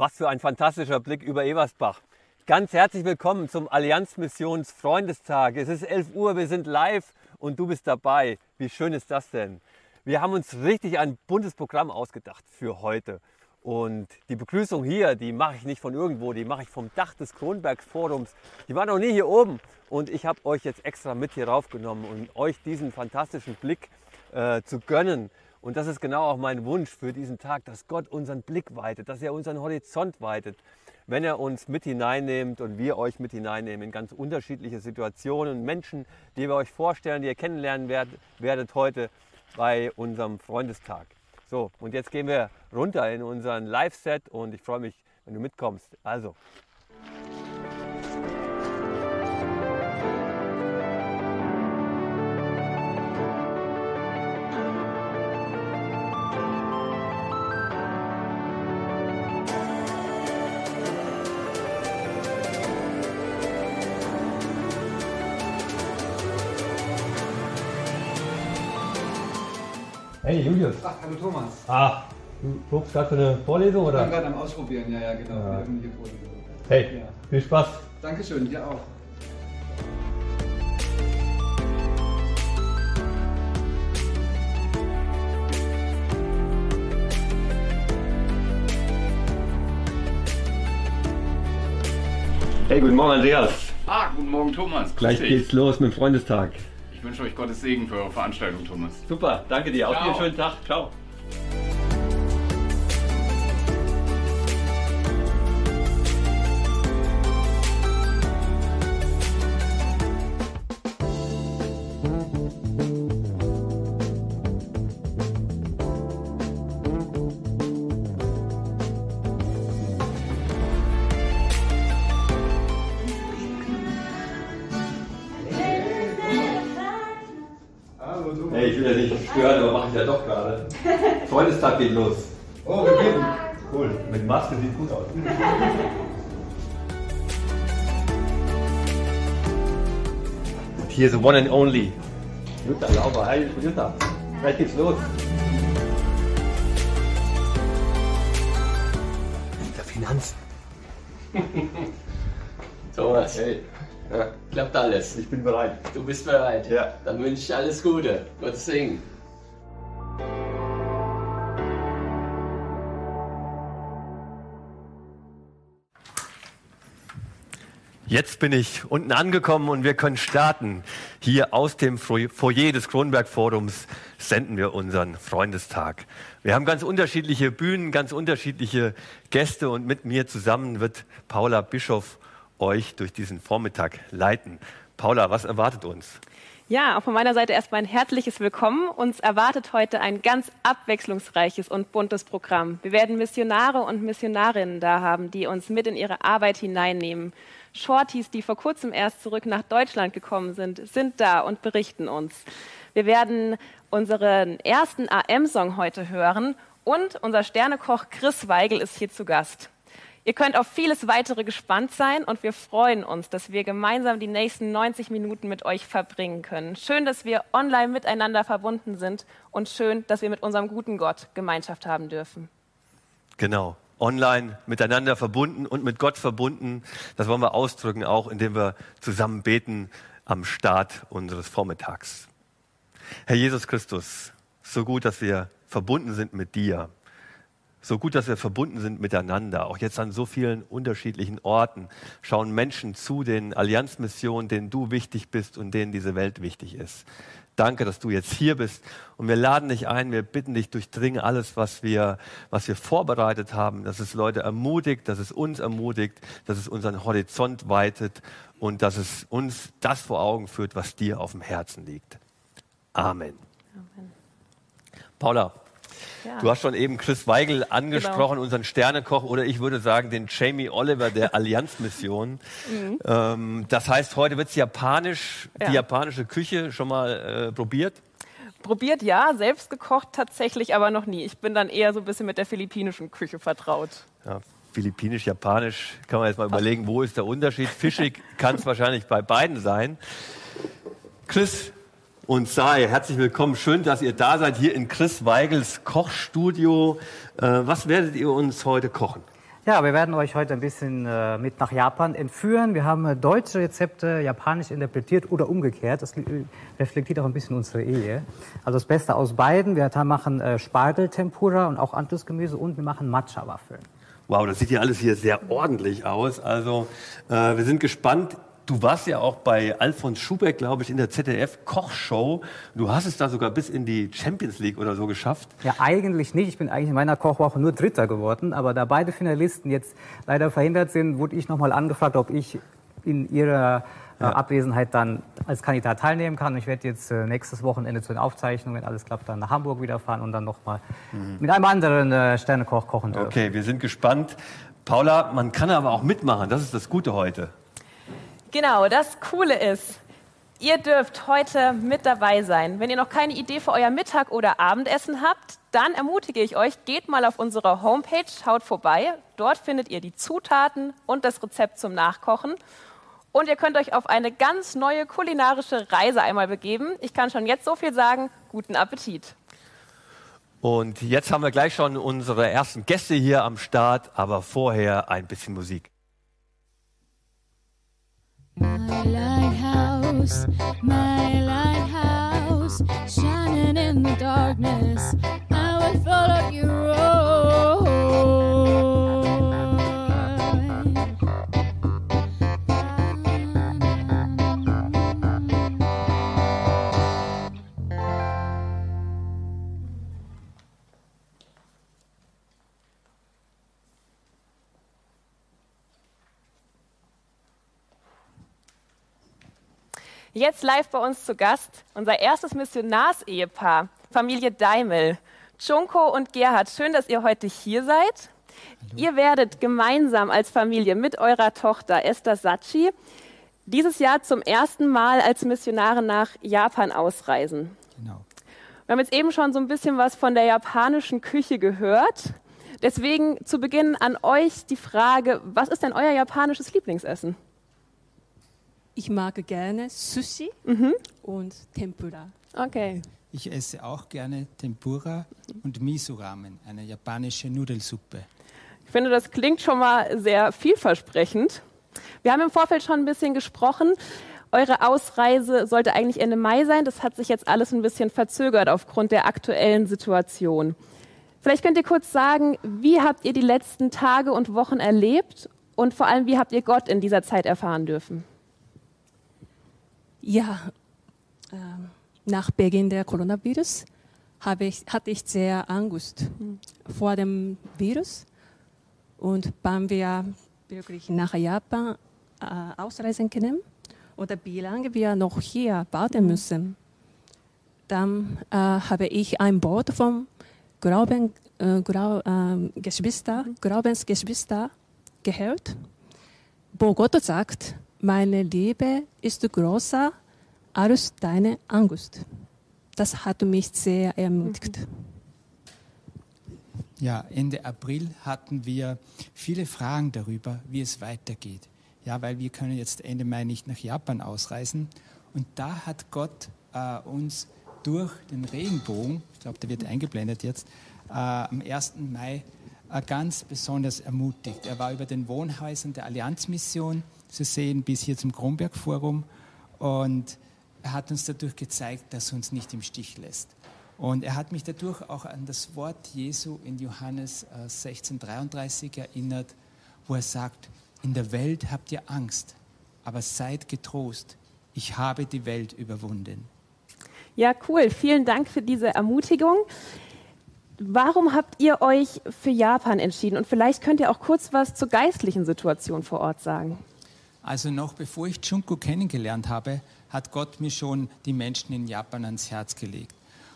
Was für ein fantastischer Blick über Eversbach. Ganz herzlich willkommen zum Allianz Missions Freundestag. Es ist 11 Uhr, wir sind live und du bist dabei. Wie schön ist das denn? Wir haben uns richtig ein buntes Programm ausgedacht für heute. Und die Begrüßung hier, die mache ich nicht von irgendwo, die mache ich vom Dach des Kronbergs Forums. Die war noch nie hier oben und ich habe euch jetzt extra mit hier raufgenommen, um euch diesen fantastischen Blick äh, zu gönnen und das ist genau auch mein Wunsch für diesen Tag, dass Gott unseren Blick weitet, dass er unseren Horizont weitet, wenn er uns mit hineinnimmt und wir euch mit hineinnehmen in ganz unterschiedliche Situationen und Menschen, die wir euch vorstellen, die ihr kennenlernen werdet, heute bei unserem Freundestag. So, und jetzt gehen wir runter in unseren Live-Set und ich freue mich, wenn du mitkommst. Also. Hey Julius. Ach, hallo Thomas. Ah, du guckst gerade für eine Vorlesung Ich bin oder? gerade am Ausprobieren, ja, ja, genau. Ja. Hey, Ja. viel Spaß. Dankeschön, dir auch. Hey, guten Morgen Andreas. Ah, guten Morgen Thomas. Grüß Gleich dich. geht's los mit dem Freundestag. Ich wünsche euch Gottes Segen für eure Veranstaltung, Thomas. Super, danke dir. Ciao. einen schönen Tag. Ciao. Stören, aber mache ich ja doch gerade. Freundestag geht los. Oh, wir beten. Cool. Mit Maske sieht gut aus. Und hier the one and only. Jutta Lauber. Hi, Jutta. Gleich geht's los. Der Finanzen. Thomas, Hey, ja, klappt alles. ich bin bereit. Du bist bereit. Ja. Dann wünsche ich alles Gute. Gottes Segen. Jetzt bin ich unten angekommen und wir können starten. Hier aus dem Foyer des Kronberg Forums senden wir unseren Freundestag. Wir haben ganz unterschiedliche Bühnen, ganz unterschiedliche Gäste und mit mir zusammen wird Paula Bischof euch durch diesen Vormittag leiten. Paula, was erwartet uns? Ja, auch von meiner Seite erstmal ein herzliches Willkommen. Uns erwartet heute ein ganz abwechslungsreiches und buntes Programm. Wir werden Missionare und Missionarinnen da haben, die uns mit in ihre Arbeit hineinnehmen. Shorties, die vor kurzem erst zurück nach Deutschland gekommen sind, sind da und berichten uns. Wir werden unseren ersten AM-Song heute hören und unser Sternekoch Chris Weigel ist hier zu Gast. Ihr könnt auf vieles weitere gespannt sein und wir freuen uns, dass wir gemeinsam die nächsten 90 Minuten mit euch verbringen können. Schön, dass wir online miteinander verbunden sind und schön, dass wir mit unserem guten Gott Gemeinschaft haben dürfen. Genau. Online miteinander verbunden und mit Gott verbunden. Das wollen wir ausdrücken, auch indem wir zusammen beten am Start unseres Vormittags. Herr Jesus Christus, so gut, dass wir verbunden sind mit dir. So gut, dass wir verbunden sind miteinander. Auch jetzt an so vielen unterschiedlichen Orten schauen Menschen zu den Allianzmissionen, denen du wichtig bist und denen diese Welt wichtig ist. Danke, dass du jetzt hier bist. Und wir laden dich ein, wir bitten dich, durchdringe alles, was wir, was wir vorbereitet haben, dass es Leute ermutigt, dass es uns ermutigt, dass es unseren Horizont weitet und dass es uns das vor Augen führt, was dir auf dem Herzen liegt. Amen. Paula, Ja. du hast schon eben Chris Weigel angesprochen, unseren Sternekoch, oder ich würde sagen den Jamie Oliver der Allianzmission. Ähm, das heißt, heute wird es japanisch, die Ja. japanische Küche schon mal äh, probiert. Probiert ja, selbst gekocht tatsächlich aber noch nie. Ich bin dann eher so ein bisschen mit der philippinischen Küche vertraut. Ja, Philippinisch, Japanisch, kann man jetzt mal überlegen, wo ist der Unterschied. Fischig kann es wahrscheinlich bei beiden sein. Chris und Sai, herzlich willkommen. Schön, dass ihr da seid, hier in Chris Weigels Kochstudio. Äh, was werdet ihr uns heute kochen? Ja, wir werden euch heute ein bisschen äh, mit nach Japan entführen. Wir haben äh, deutsche Rezepte japanisch interpretiert oder umgekehrt. Das li- reflektiert auch ein bisschen unsere Ehe. Also das Beste aus beiden. Wir machen äh, Spargeltempura und auch Antusgemüse und wir machen Matcha-Waffeln. Wow, das sieht ja alles hier sehr ordentlich aus. Also äh, wir sind gespannt. Du warst ja auch bei Alfons Schubeck, glaube ich, in der ZDF-Kochshow. Du hast es da sogar bis in die Champions League oder so geschafft. Ja, eigentlich nicht. Ich bin eigentlich in meiner Kochwoche nur Dritter geworden. Aber da beide Finalisten jetzt leider verhindert sind, wurde ich nochmal angefragt, ob ich in ihrer äh, Abwesenheit dann als Kandidat teilnehmen kann. Ich werde jetzt äh, nächstes Wochenende zu den Aufzeichnungen, wenn alles klappt, dann nach Hamburg wieder fahren und dann nochmal mit einem anderen äh, Sternekoch kochen dürfen. Okay, wir sind gespannt. Paula, man kann aber auch mitmachen. Das ist das Gute heute. Genau, das Coole ist, ihr dürft heute mit dabei sein. Wenn ihr noch keine Idee für euer Mittag- oder Abendessen habt, dann ermutige ich euch, geht mal auf unsere Homepage, schaut vorbei. Dort findet ihr die Zutaten und das Rezept zum Nachkochen. Und ihr könnt euch auf eine ganz neue kulinarische Reise einmal begeben. Ich kann schon jetzt so viel sagen, guten Appetit. Und jetzt haben wir gleich schon unsere ersten Gäste hier am Start, aber vorher ein bisschen Musik. My lighthouse, my lighthouse, shining in the darkness. I will follow you. Jetzt live bei uns zu Gast unser erstes Missionarsehepaar, Familie Daimel. Junko und Gerhard, schön, dass ihr heute hier seid. Ihr werdet gemeinsam als Familie mit eurer Tochter Esther Sachi dieses Jahr zum ersten Mal als Missionare nach Japan ausreisen. Genau. Wir haben jetzt eben schon so ein bisschen was von der japanischen Küche gehört. Deswegen zu Beginn an euch die Frage, was ist denn euer japanisches Lieblingsessen? Ich mag gerne Sushi und Tempura. Okay. Ich esse auch gerne Tempura und Miso-Ramen, eine japanische Nudelsuppe. Ich finde, das klingt schon mal sehr vielversprechend. Wir haben im Vorfeld schon ein bisschen gesprochen. Eure Ausreise sollte eigentlich Ende Mai sein. Das hat sich jetzt alles ein bisschen verzögert aufgrund der aktuellen Situation. Vielleicht könnt ihr kurz sagen, wie habt ihr die letzten Tage und Wochen erlebt und vor allem, wie habt ihr Gott in dieser Zeit erfahren dürfen? Ja, ähm, nach Beginn der Coronavirus habe ich, hatte ich sehr Angst vor dem Virus. Und wann wir wirklich nach Japan äh, ausreisen können oder wie lange wir noch hier warten müssen, dann äh, habe ich ein Wort vom Glauben, äh, Grau, äh, Geschwister, Glaubensgeschwister gehört, wo Gott sagt, meine Liebe ist größer als deine Angst. Das hat mich sehr ermutigt. Ja, Ende April hatten wir viele Fragen darüber, wie es weitergeht. Ja, weil wir können jetzt Ende Mai nicht nach Japan ausreisen. Und da hat Gott äh, uns durch den Regenbogen, ich glaube, der wird eingeblendet jetzt, äh, am 1. Mai äh, ganz besonders ermutigt. Er war über den Wohnhäusern der Allianzmission zu sehen, bis hier zum Kronberg-Forum. Und er hat uns dadurch gezeigt, dass er uns nicht im Stich lässt. Und er hat mich dadurch auch an das Wort Jesu in Johannes äh, 16,33 erinnert, wo er sagt, in der Welt habt ihr Angst, aber seid getrost, ich habe die Welt überwunden. Ja, cool. Vielen Dank für diese Ermutigung. Warum habt ihr euch für Japan entschieden? Und vielleicht könnt ihr auch kurz was zur geistlichen Situation vor Ort sagen. Also noch bevor ich Junko kennengelernt habe, hat Gott mir schon die Menschen in Japan ans Herz gelegt.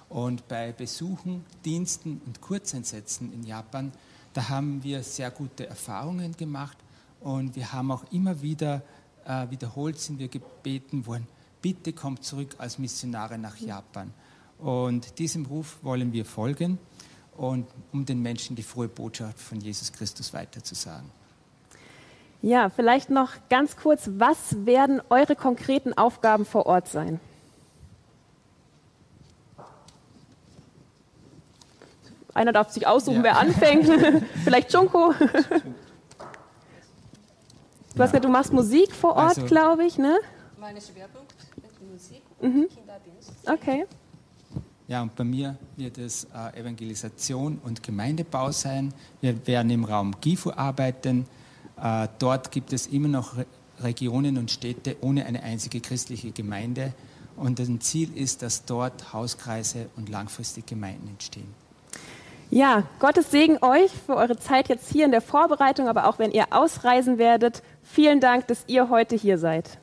Und bei Besuchen, Diensten und Kurzeinsätzen in Japan, da haben wir sehr gute Erfahrungen gemacht und wir haben auch immer wieder äh, wiederholt sind wir gebeten worden, bitte kommt zurück als Missionare nach Japan. Und diesem Ruf wollen wir folgen und um den Menschen die frohe Botschaft von Jesus Christus weiterzusagen. Ja, vielleicht noch ganz kurz, was werden eure konkreten Aufgaben vor Ort sein? Einer darf sich aussuchen, Ja. wer anfängt. vielleicht Junko. Du hast gesagt, du machst Musik vor Ort, Also- glaube ich, ne? Mein Schwerpunkt ist Musik Mhm. Kinderdienst. Okay. Ja, und bei mir wird es äh, Evangelisation und Gemeindebau sein. Wir werden im Raum Gifu arbeiten. Äh, dort gibt es immer noch Re Regionen und Städte ohne eine einzige christliche Gemeinde. Und ein Ziel ist, dass dort Hauskreise und langfristig Gemeinden entstehen. Ja, Gottes Segen euch für eure Zeit jetzt hier in der Vorbereitung, aber auch wenn ihr ausreisen werdet. Vielen Dank, dass ihr heute hier seid.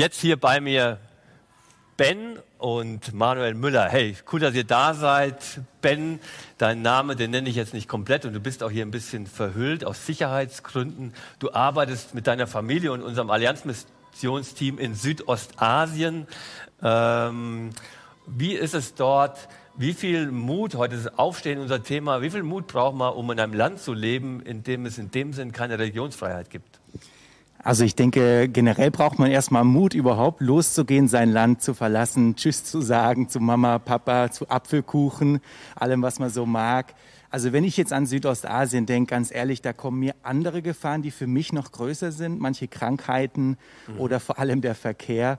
Jetzt hier bei mir Ben und Manuel Müller. Hey, cool, dass ihr da seid. Ben, dein Name, den nenne ich jetzt nicht komplett und du bist auch hier ein bisschen verhüllt aus Sicherheitsgründen. Du arbeitest mit deiner Familie und unserem Allianzmissionsteam in Südostasien. Ähm, wie ist es dort? Wie viel Mut, heute ist Aufstehen unser Thema, wie viel Mut braucht man, um in einem Land zu leben, in dem es in dem Sinn keine Religionsfreiheit gibt? Also ich denke, generell braucht man erstmal Mut, überhaupt loszugehen, sein Land zu verlassen, Tschüss zu sagen zu Mama, Papa, zu Apfelkuchen, allem, was man so mag. Also wenn ich jetzt an Südostasien denke, ganz ehrlich, da kommen mir andere Gefahren, die für mich noch größer sind, manche Krankheiten oder vor allem der Verkehr.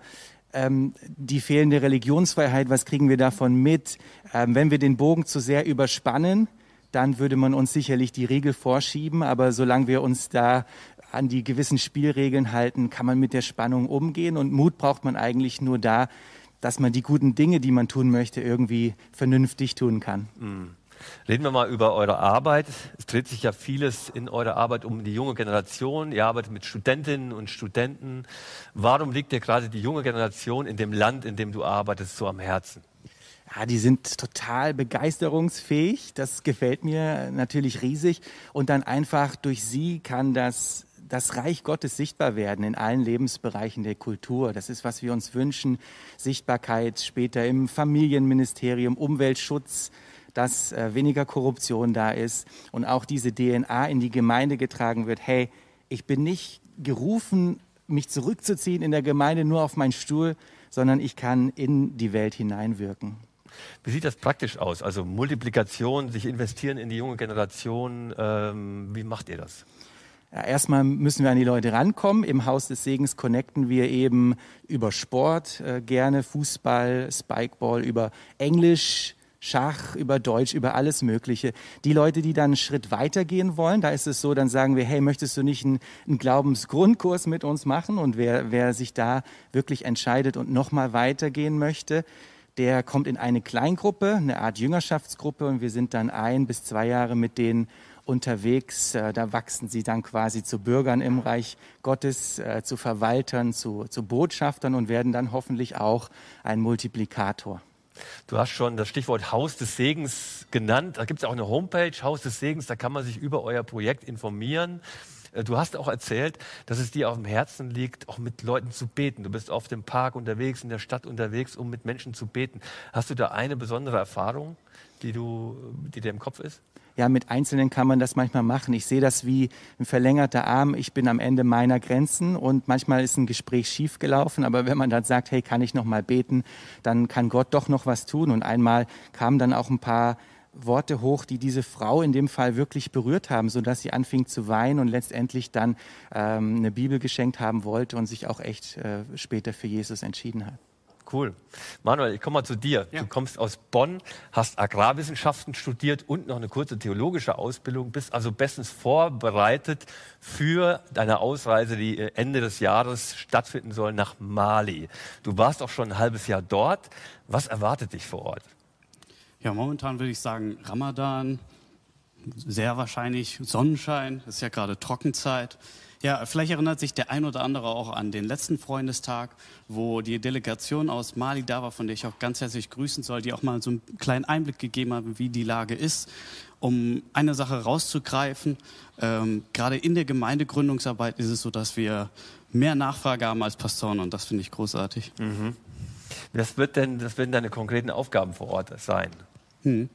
Ähm, die fehlende Religionsfreiheit, was kriegen wir davon mit? Ähm, wenn wir den Bogen zu sehr überspannen, dann würde man uns sicherlich die Regel vorschieben. Aber solange wir uns da an die gewissen Spielregeln halten, kann man mit der Spannung umgehen. Und Mut braucht man eigentlich nur da, dass man die guten Dinge, die man tun möchte, irgendwie vernünftig tun kann. Reden wir mal über eure Arbeit. Es dreht sich ja vieles in eurer Arbeit um die junge Generation. Ihr arbeitet mit Studentinnen und Studenten. Warum liegt dir gerade die junge Generation in dem Land, in dem du arbeitest, so am Herzen? Ja, die sind total begeisterungsfähig. Das gefällt mir natürlich riesig. Und dann einfach durch sie kann das das Reich Gottes sichtbar werden in allen Lebensbereichen der Kultur. Das ist, was wir uns wünschen. Sichtbarkeit später im Familienministerium, Umweltschutz, dass äh, weniger Korruption da ist und auch diese DNA in die Gemeinde getragen wird. Hey, ich bin nicht gerufen, mich zurückzuziehen in der Gemeinde nur auf meinen Stuhl, sondern ich kann in die Welt hineinwirken. Wie sieht das praktisch aus? Also Multiplikation, sich investieren in die junge Generation. Ähm, wie macht ihr das? Erstmal müssen wir an die Leute rankommen. Im Haus des Segens connecten wir eben über Sport äh, gerne, Fußball, Spikeball, über Englisch, Schach, über Deutsch, über alles Mögliche. Die Leute, die dann einen Schritt weitergehen wollen, da ist es so, dann sagen wir, hey, möchtest du nicht einen, einen Glaubensgrundkurs mit uns machen? Und wer, wer sich da wirklich entscheidet und nochmal weitergehen möchte, der kommt in eine Kleingruppe, eine Art Jüngerschaftsgruppe und wir sind dann ein bis zwei Jahre mit denen unterwegs. Äh, Da wachsen sie dann quasi zu Bürgern im Reich Gottes, äh, zu Verwaltern, zu, zu Botschaftern und werden dann hoffentlich auch ein Multiplikator. Du hast schon das Stichwort Haus des Segens genannt. Da gibt es auch eine Homepage, Haus des Segens, da kann man sich über euer Projekt informieren. Äh, Du hast auch erzählt, dass es dir auf dem Herzen liegt, auch mit Leuten zu beten. Du bist oft im Park unterwegs, in der Stadt unterwegs, um mit Menschen zu beten. Hast du da eine besondere Erfahrung, die, du, die dir im Kopf ist? Ja, mit Einzelnen kann man das manchmal machen. Ich sehe das wie ein verlängerter Arm. Ich bin am Ende meiner Grenzen und manchmal ist ein Gespräch schiefgelaufen. Aber wenn man dann sagt, hey, kann ich noch mal beten, dann kann Gott doch noch was tun. Und einmal kamen dann auch ein paar Worte hoch, die diese Frau in dem Fall wirklich berührt haben, sodass sie anfing zu weinen und letztendlich dann ähm, eine Bibel geschenkt haben wollte und sich auch echt äh, später für Jesus entschieden hat. Cool. Manuel, ich komme mal zu dir. Du kommst aus Bonn, hast Agrarwissenschaften studiert und noch eine kurze theologische Ausbildung, bist also bestens vorbereitet für deine Ausreise, die äh, Ende des Jahres stattfinden soll nach Mali. Du warst auch schon ein halbes Jahr dort. Was erwartet dich vor Ort? Ja, momentan würde ich sagen Ramadan, sehr wahrscheinlich Sonnenschein, es ist ja gerade Trockenzeit. Ja, vielleicht erinnert sich der ein oder andere auch an den letzten Freundestag, wo die Delegation aus Mali da war, von der ich auch ganz herzlich grüßen soll, die auch mal so einen kleinen Einblick gegeben hat, wie die Lage ist. Um eine Sache rauszugreifen, ähm, gerade in der Gemeindegründungsarbeit ist es so, dass wir mehr Nachfrage haben als Pastoren und das finde ich großartig. Mhm. Was, wird denn, was werden deine konkreten Aufgaben vor Ort sein? Hm.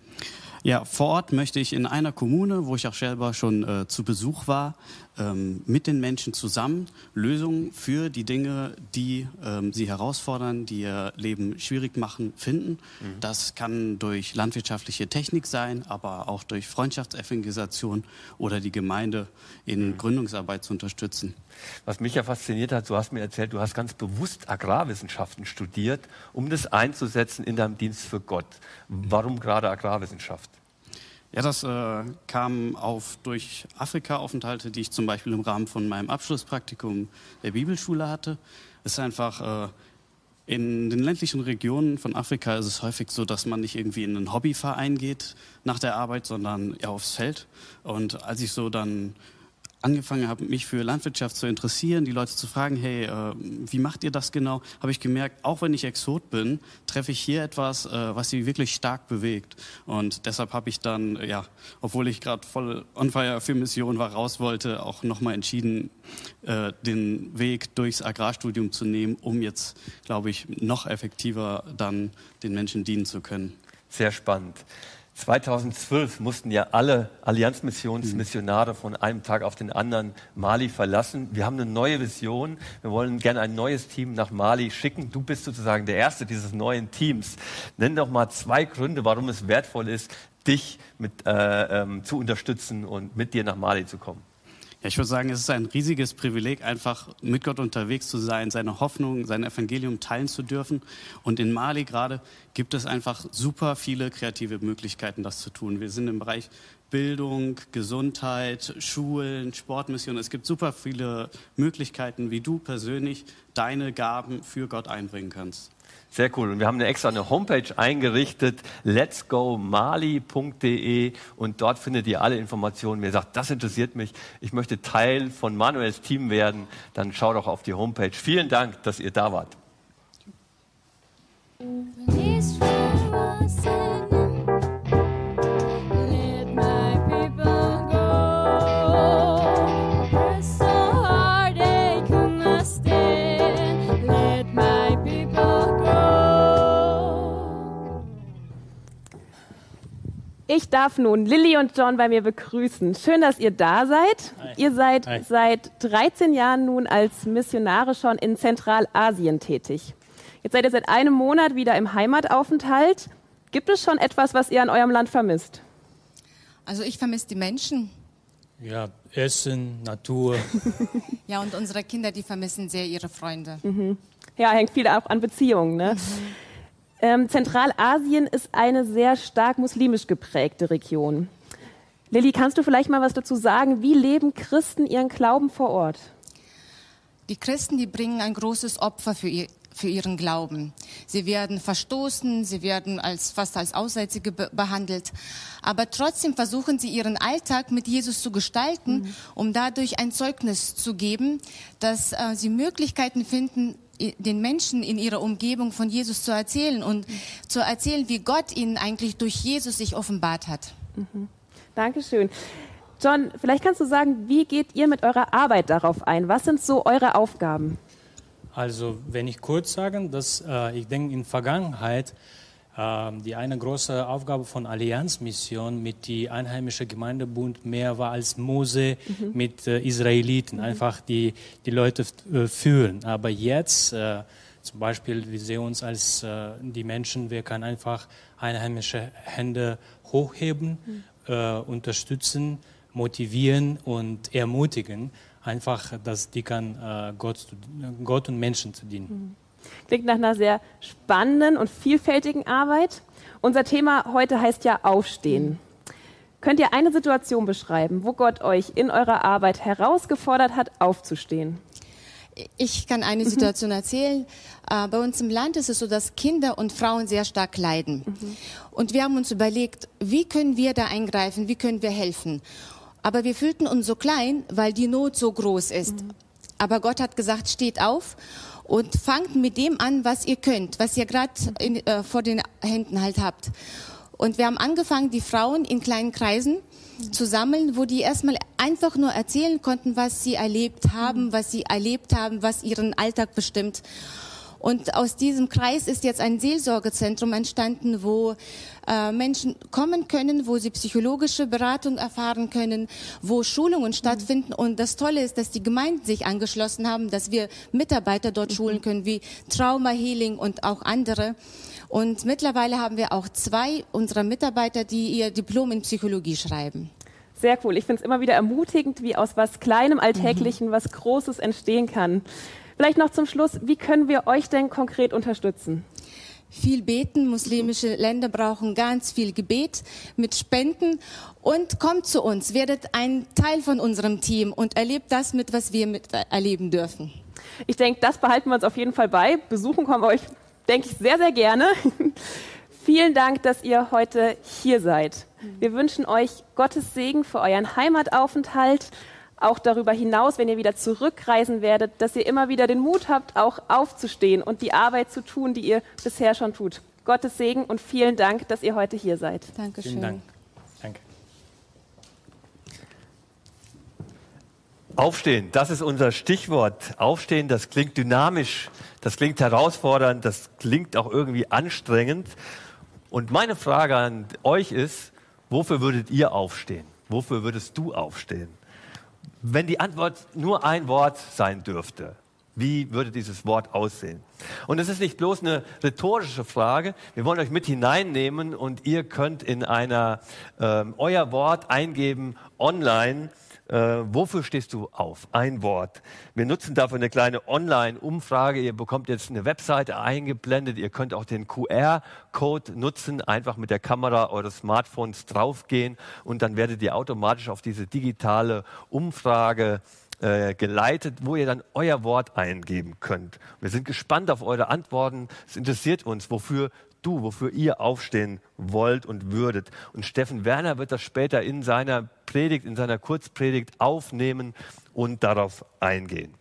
Ja, vor Ort möchte ich in einer Kommune, wo ich auch selber schon äh, zu Besuch war, ähm, mit den Menschen zusammen Lösungen für die Dinge, die ähm, sie herausfordern, die ihr Leben schwierig machen, finden. Das kann durch landwirtschaftliche Technik sein, aber auch durch Freundschaftsevangelisation oder die Gemeinde in Gründungsarbeit zu unterstützen. Was mich ja fasziniert hat, du hast mir erzählt, du hast ganz bewusst Agrarwissenschaften studiert, um das einzusetzen in deinem Dienst für Gott. Warum gerade Agrarwissenschaft? Ja, das äh, kam auf durch Afrika-Aufenthalte, die ich zum Beispiel im Rahmen von meinem Abschlusspraktikum der Bibelschule hatte. Es ist einfach äh, in den ländlichen Regionen von Afrika ist es häufig so, dass man nicht irgendwie in einen Hobbyverein geht nach der Arbeit, sondern ja aufs Feld. Und als ich so dann angefangen habe, mich für Landwirtschaft zu interessieren, die Leute zu fragen, hey, äh, wie macht ihr das genau, habe ich gemerkt, auch wenn ich Exot bin, treffe ich hier etwas, äh, was sie wirklich stark bewegt. Und deshalb habe ich dann, ja, obwohl ich gerade voll on fire für Mission war, raus wollte, auch nochmal entschieden, äh, den Weg durchs Agrarstudium zu nehmen, um jetzt, glaube ich, noch effektiver dann den Menschen dienen zu können. Sehr spannend. 2012 mussten ja alle Allianzmissionsmissionare von einem Tag auf den anderen Mali verlassen. Wir haben eine neue Vision. Wir wollen gerne ein neues Team nach Mali schicken. Du bist sozusagen der Erste dieses neuen Teams. Nenn doch mal zwei Gründe, warum es wertvoll ist, dich mit, äh, ähm, zu unterstützen und mit dir nach Mali zu kommen. Ich würde sagen, es ist ein riesiges Privileg, einfach mit Gott unterwegs zu sein, seine Hoffnung, sein Evangelium teilen zu dürfen. Und in Mali gerade gibt es einfach super viele kreative Möglichkeiten, das zu tun. Wir sind im Bereich Bildung, Gesundheit, Schulen, Sportmissionen. Es gibt super viele Möglichkeiten, wie du persönlich deine Gaben für Gott einbringen kannst. Sehr cool. Und wir haben eine extra eine Homepage eingerichtet, letsgomali.de und dort findet ihr alle Informationen. Wer sagt, das interessiert mich, ich möchte Teil von Manuels Team werden, dann schau doch auf die Homepage. Vielen Dank, dass ihr da wart. Ich darf nun Lilly und John bei mir begrüßen. Schön, dass ihr da seid. Ihr seid Hi. seit 13 Jahren nun als Missionare schon in Zentralasien tätig. Jetzt seid ihr seit einem Monat wieder im Heimataufenthalt. Gibt es schon etwas, was ihr an eurem Land vermisst? Also ich vermisse die Menschen. Ja, Essen, Natur. Ja, und unsere Kinder, die vermissen sehr ihre Freunde. Mhm. Ja, hängt viel auch an Beziehungen. Ne? Ähm, Zentralasien ist eine sehr stark muslimisch geprägte Region. Lilly, kannst du vielleicht mal was dazu sagen? Wie leben Christen ihren Glauben vor Ort? Die Christen, die bringen ein großes Opfer für, ihr, für ihren Glauben. Sie werden verstoßen, sie werden als, fast als Aussätzige be behandelt. Aber trotzdem versuchen sie ihren Alltag mit Jesus zu gestalten, um dadurch ein Zeugnis zu geben, dass äh, sie Möglichkeiten finden, den Menschen in ihrer Umgebung von Jesus zu erzählen und zu erzählen, wie Gott ihnen eigentlich durch Jesus sich offenbart hat. Mhm. Dankeschön. John, vielleicht kannst du sagen, wie geht ihr mit eurer Arbeit darauf ein? Was sind so eure Aufgaben? Also, wenn ich kurz sagen, dass äh, ich denke, in Vergangenheit die eine große Aufgabe von Allianzmission mit die einheimische Gemeindebund mehr war als Mose Mhm. mit äh, Israeliten, einfach die, die Leute äh, fühlen. Aber jetzt, äh, zum Beispiel, wir sehen uns als die Menschen, wir können einfach einheimische Hände hochheben, äh, unterstützen, motivieren und ermutigen, einfach, dass die kann Gott, Gott und Menschen zu dienen. Klingt nach einer sehr spannenden und vielfältigen Arbeit. Unser Thema heute heißt ja Aufstehen. Könnt ihr eine Situation beschreiben, wo Gott euch in eurer Arbeit herausgefordert hat, aufzustehen? Ich kann eine Situation erzählen. Äh, bei uns im Land ist es so, dass Kinder und Frauen sehr stark leiden. Und wir haben uns überlegt, wie können wir da eingreifen, wie können wir helfen. Aber wir fühlten uns so klein, weil die Not so groß ist. Aber Gott hat gesagt, steht auf und fangt mit dem an, was ihr könnt, was ihr gerade äh, vor den Händen halt habt. Und wir haben angefangen, die Frauen in kleinen Kreisen zu sammeln, wo die erstmal einfach nur erzählen konnten, was sie erlebt haben, was sie erlebt haben, was ihren Alltag bestimmt. Und aus diesem Kreis ist jetzt ein Seelsorgezentrum entstanden, wo äh, Menschen kommen können, wo sie psychologische Beratung erfahren können, wo Schulungen stattfinden. Und das Tolle ist, dass die Gemeinden sich angeschlossen haben, dass wir Mitarbeiter dort schulen können, wie Trauma Healing und auch andere. Und mittlerweile haben wir auch zwei unserer Mitarbeiter, die ihr Diplom in Psychologie schreiben. Sehr cool. Ich finde es immer wieder ermutigend, wie aus was Kleinem, Alltäglichen was Großes entstehen kann. Vielleicht noch zum Schluss, wie können wir euch denn konkret unterstützen? Viel beten, muslimische Länder brauchen ganz viel Gebet mit Spenden und kommt zu uns, werdet ein Teil von unserem Team und erlebt das mit, was wir mit erleben dürfen. Ich denke, das behalten wir uns auf jeden Fall bei. Besuchen kommen wir euch, denke ich, sehr, sehr gerne. Vielen Dank, dass ihr heute hier seid. Wir wünschen euch Gottes Segen für euren Heimataufenthalt, auch darüber hinaus, wenn ihr wieder zurückreisen werdet, dass ihr immer wieder den Mut habt, auch aufzustehen und die Arbeit zu tun, die ihr bisher schon tut. Gottes Segen und vielen Dank, dass ihr heute hier seid. Dankeschön. Vielen Dank. Danke. Aufstehen, das ist unser Stichwort. Aufstehen, das klingt dynamisch, das klingt herausfordernd, das klingt auch irgendwie anstrengend. Und meine Frage an euch ist, wofür würdet ihr aufstehen? Wofür würdest du aufstehen? Wenn die Antwort nur ein Wort sein dürfte, wie würde dieses Wort aussehen? Und es ist nicht bloß eine rhetorische Frage. Wir wollen euch mit hineinnehmen und ihr könnt in einer ähm, euer Wort eingeben online. Äh, wofür stehst du auf? Ein Wort. Wir nutzen dafür eine kleine Online-Umfrage. Ihr bekommt jetzt eine Webseite eingeblendet. Ihr könnt auch den QR-Code nutzen, einfach mit der Kamera eures Smartphones draufgehen und dann werdet ihr automatisch auf diese digitale Umfrage äh, geleitet, wo ihr dann euer Wort eingeben könnt. Wir sind gespannt auf eure Antworten. Es interessiert uns, wofür du, wofür ihr aufstehen wollt und würdet. Und Steffen Werner wird das später in seiner Predigt, in seiner Kurzpredigt aufnehmen und darauf eingehen.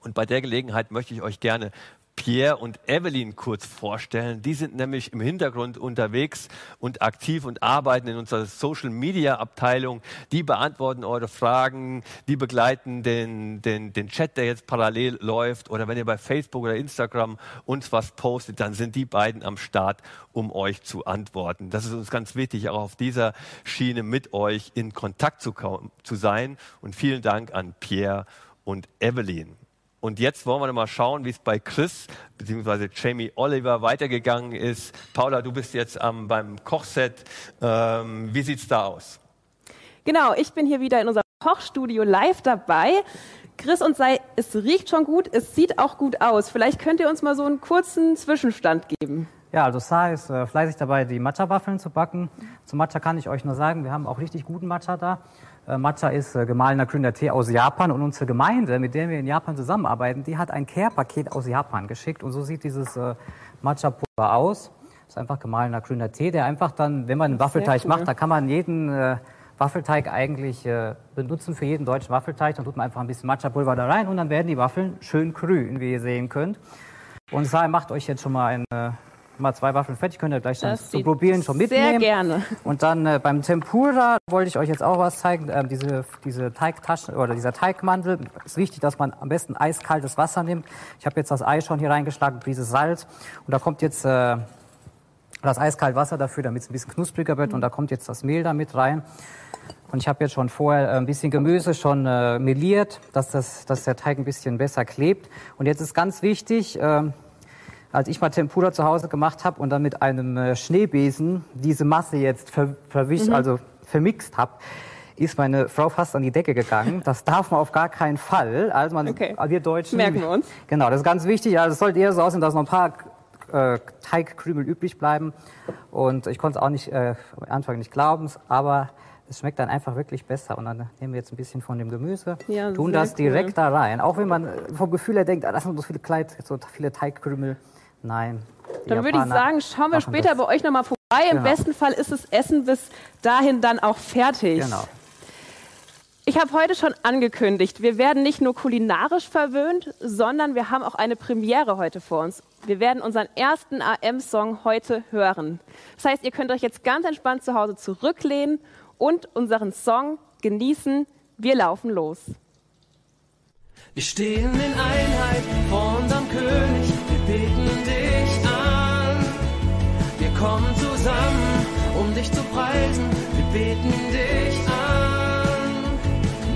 Und bei der Gelegenheit möchte ich euch gerne Pierre und Evelyn kurz vorstellen. Die sind nämlich im Hintergrund unterwegs und aktiv und arbeiten in unserer Social Media Abteilung. Die beantworten eure Fragen, die begleiten den, den, den Chat, der jetzt parallel läuft. Oder wenn ihr bei Facebook oder Instagram uns was postet, dann sind die beiden am Start, um euch zu antworten. Das ist uns ganz wichtig, auch auf dieser Schiene mit euch in Kontakt zu, zu sein. Und vielen Dank an Pierre und Evelyn. Und jetzt wollen wir noch mal schauen, wie es bei Chris bzw. Jamie Oliver weitergegangen ist. Paula, du bist jetzt am, beim Kochset. Ähm, wie sieht's da aus? Genau, ich bin hier wieder in unserem Kochstudio live dabei. Chris und Sei, es riecht schon gut, es sieht auch gut aus. Vielleicht könnt ihr uns mal so einen kurzen Zwischenstand geben. Ja, also Sa ist äh, fleißig dabei, die Matcha-Waffeln zu backen. Zum Matcha kann ich euch nur sagen, wir haben auch richtig guten Matcha da. Äh, Matcha ist äh, gemahlener grüner Tee aus Japan und unsere Gemeinde, mit der wir in Japan zusammenarbeiten, die hat ein Care-Paket aus Japan geschickt und so sieht dieses äh, Matcha-Pulver aus. Das ist einfach gemahlener grüner Tee, der einfach dann, wenn man einen Waffelteig cool. macht, da kann man jeden Waffelteig eigentlich äh, benutzen für jeden deutschen Waffelteig. Dann tut man einfach ein bisschen Matcha-Pulver da rein und dann werden die Waffeln schön grün, wie ihr sehen könnt. Und Sa macht euch jetzt schon mal ein, äh, mal zwei Waffeln fertig, könnt ihr gleich dann Das sieht Probieren schon sehr mitnehmen. gerne. Und dann äh, beim Tempura wollte ich euch jetzt auch was zeigen. Ähm, diese, diese Teigtaschen oder dieser Teigmantel. Es ist wichtig, dass man am besten eiskaltes Wasser nimmt. Ich habe jetzt das Ei schon hier reingeschlagen, Prise Salz. Und da kommt jetzt äh, das eiskalte Wasser dafür, damit es ein bisschen knuspriger wird. Und da kommt jetzt das Mehl da mit rein. Und ich habe jetzt schon vorher äh, ein bisschen Gemüse schon äh, meliert, dass, das, dass der Teig ein bisschen besser klebt. Und jetzt ist ganz wichtig, ähm, als ich mal Tempura zu Hause gemacht habe und dann mit einem äh, Schneebesen diese Masse jetzt ver verwischt, Mhm. also vermixt habe, ist meine Frau fast an die Decke gegangen. Das darf man auf gar keinen Fall. Also man, wir Deutschen. Merken wir uns. Genau, das ist ganz wichtig. Also es sollte eher so aussehen, dass noch ein paar äh, Teigkrümel übrig bleiben. Und ich konnte es auch nicht äh, am Anfang nicht glauben, aber es schmeckt dann einfach wirklich besser. Und dann nehmen wir jetzt ein bisschen von dem Gemüse, Ja, tun das cool. direkt da rein. Auch wenn man vom Gefühl her denkt, ah, das sind so viele Kleid, so viele Teigkrümel. Nein. Dann würde ich sagen, schauen wir später das. bei euch nochmal vorbei. Im Genau. besten Fall ist das Essen bis dahin dann auch fertig. Genau. Ich habe heute schon angekündigt, wir werden nicht nur kulinarisch verwöhnt, sondern wir haben auch eine Premiere heute vor uns. Wir werden unseren ersten AM-Song heute hören. Das heißt, ihr könnt euch jetzt ganz entspannt zu Hause zurücklehnen und unseren Song genießen. Wir laufen los. Wir stehen in Einheit vor unserem König, kommen zusammen, um dich zu preisen, wir beten dich an.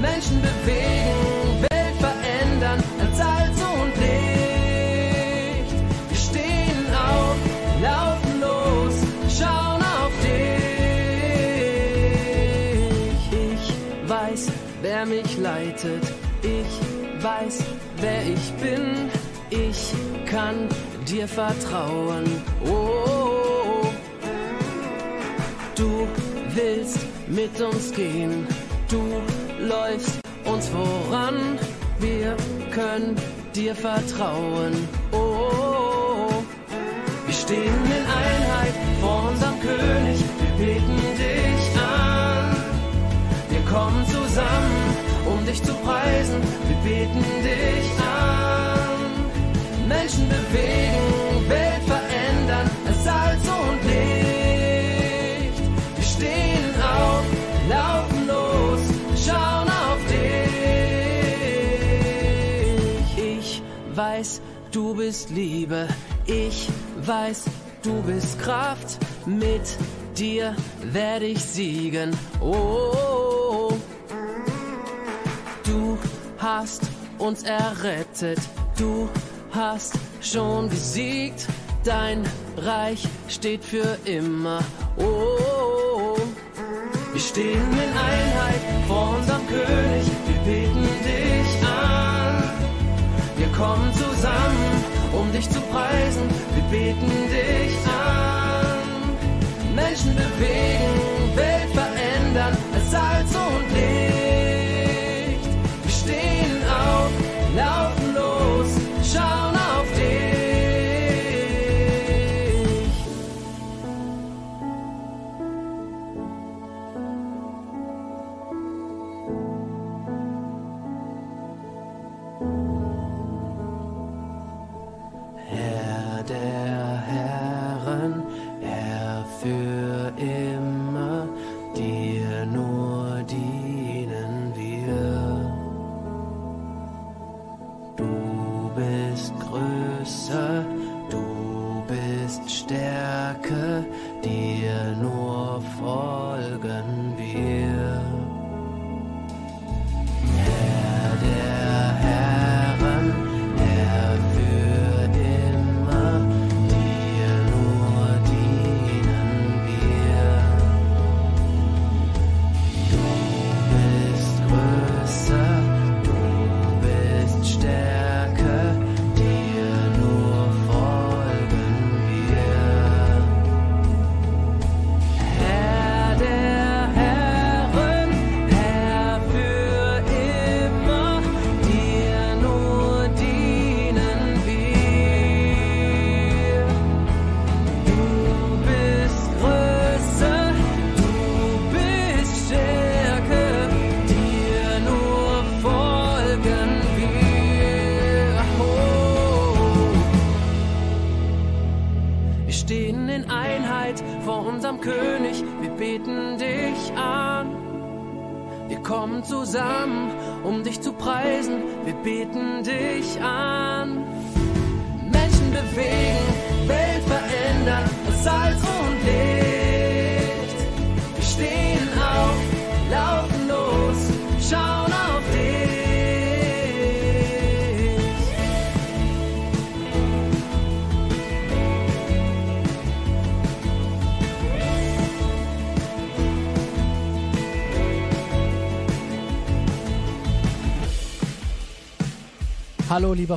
Menschen bewegen, Welt verändern, als Salz und Licht. Wir stehen auf, laufen los, schauen auf dich. Ich weiß, wer mich leitet, ich weiß, wer ich bin. Ich kann dir vertrauen. Oh, du willst mit uns gehen. Du läufst uns voran. Wir können dir vertrauen. Oh, wir stehen in Einheit vor unserem König. Wir beten dich an. Wir kommen zusammen, um dich zu preisen. Wir beten dich an. Menschen bewegen, Welt verändern, als Salz und Licht. Wir stehen auf, laufen los, schauen auf dich. Ich weiß, du bist Liebe. Ich weiß, du bist Kraft. Mit dir werde ich siegen. Oh, du hast uns errettet. Du hast schon gesiegt. Dein Reich steht für immer. Oh, wir stehen in Einheit vor unserem König. Wir beten dich an. Wir kommen zusammen, um dich zu preisen. Wir beten dich an. Menschen bewegen,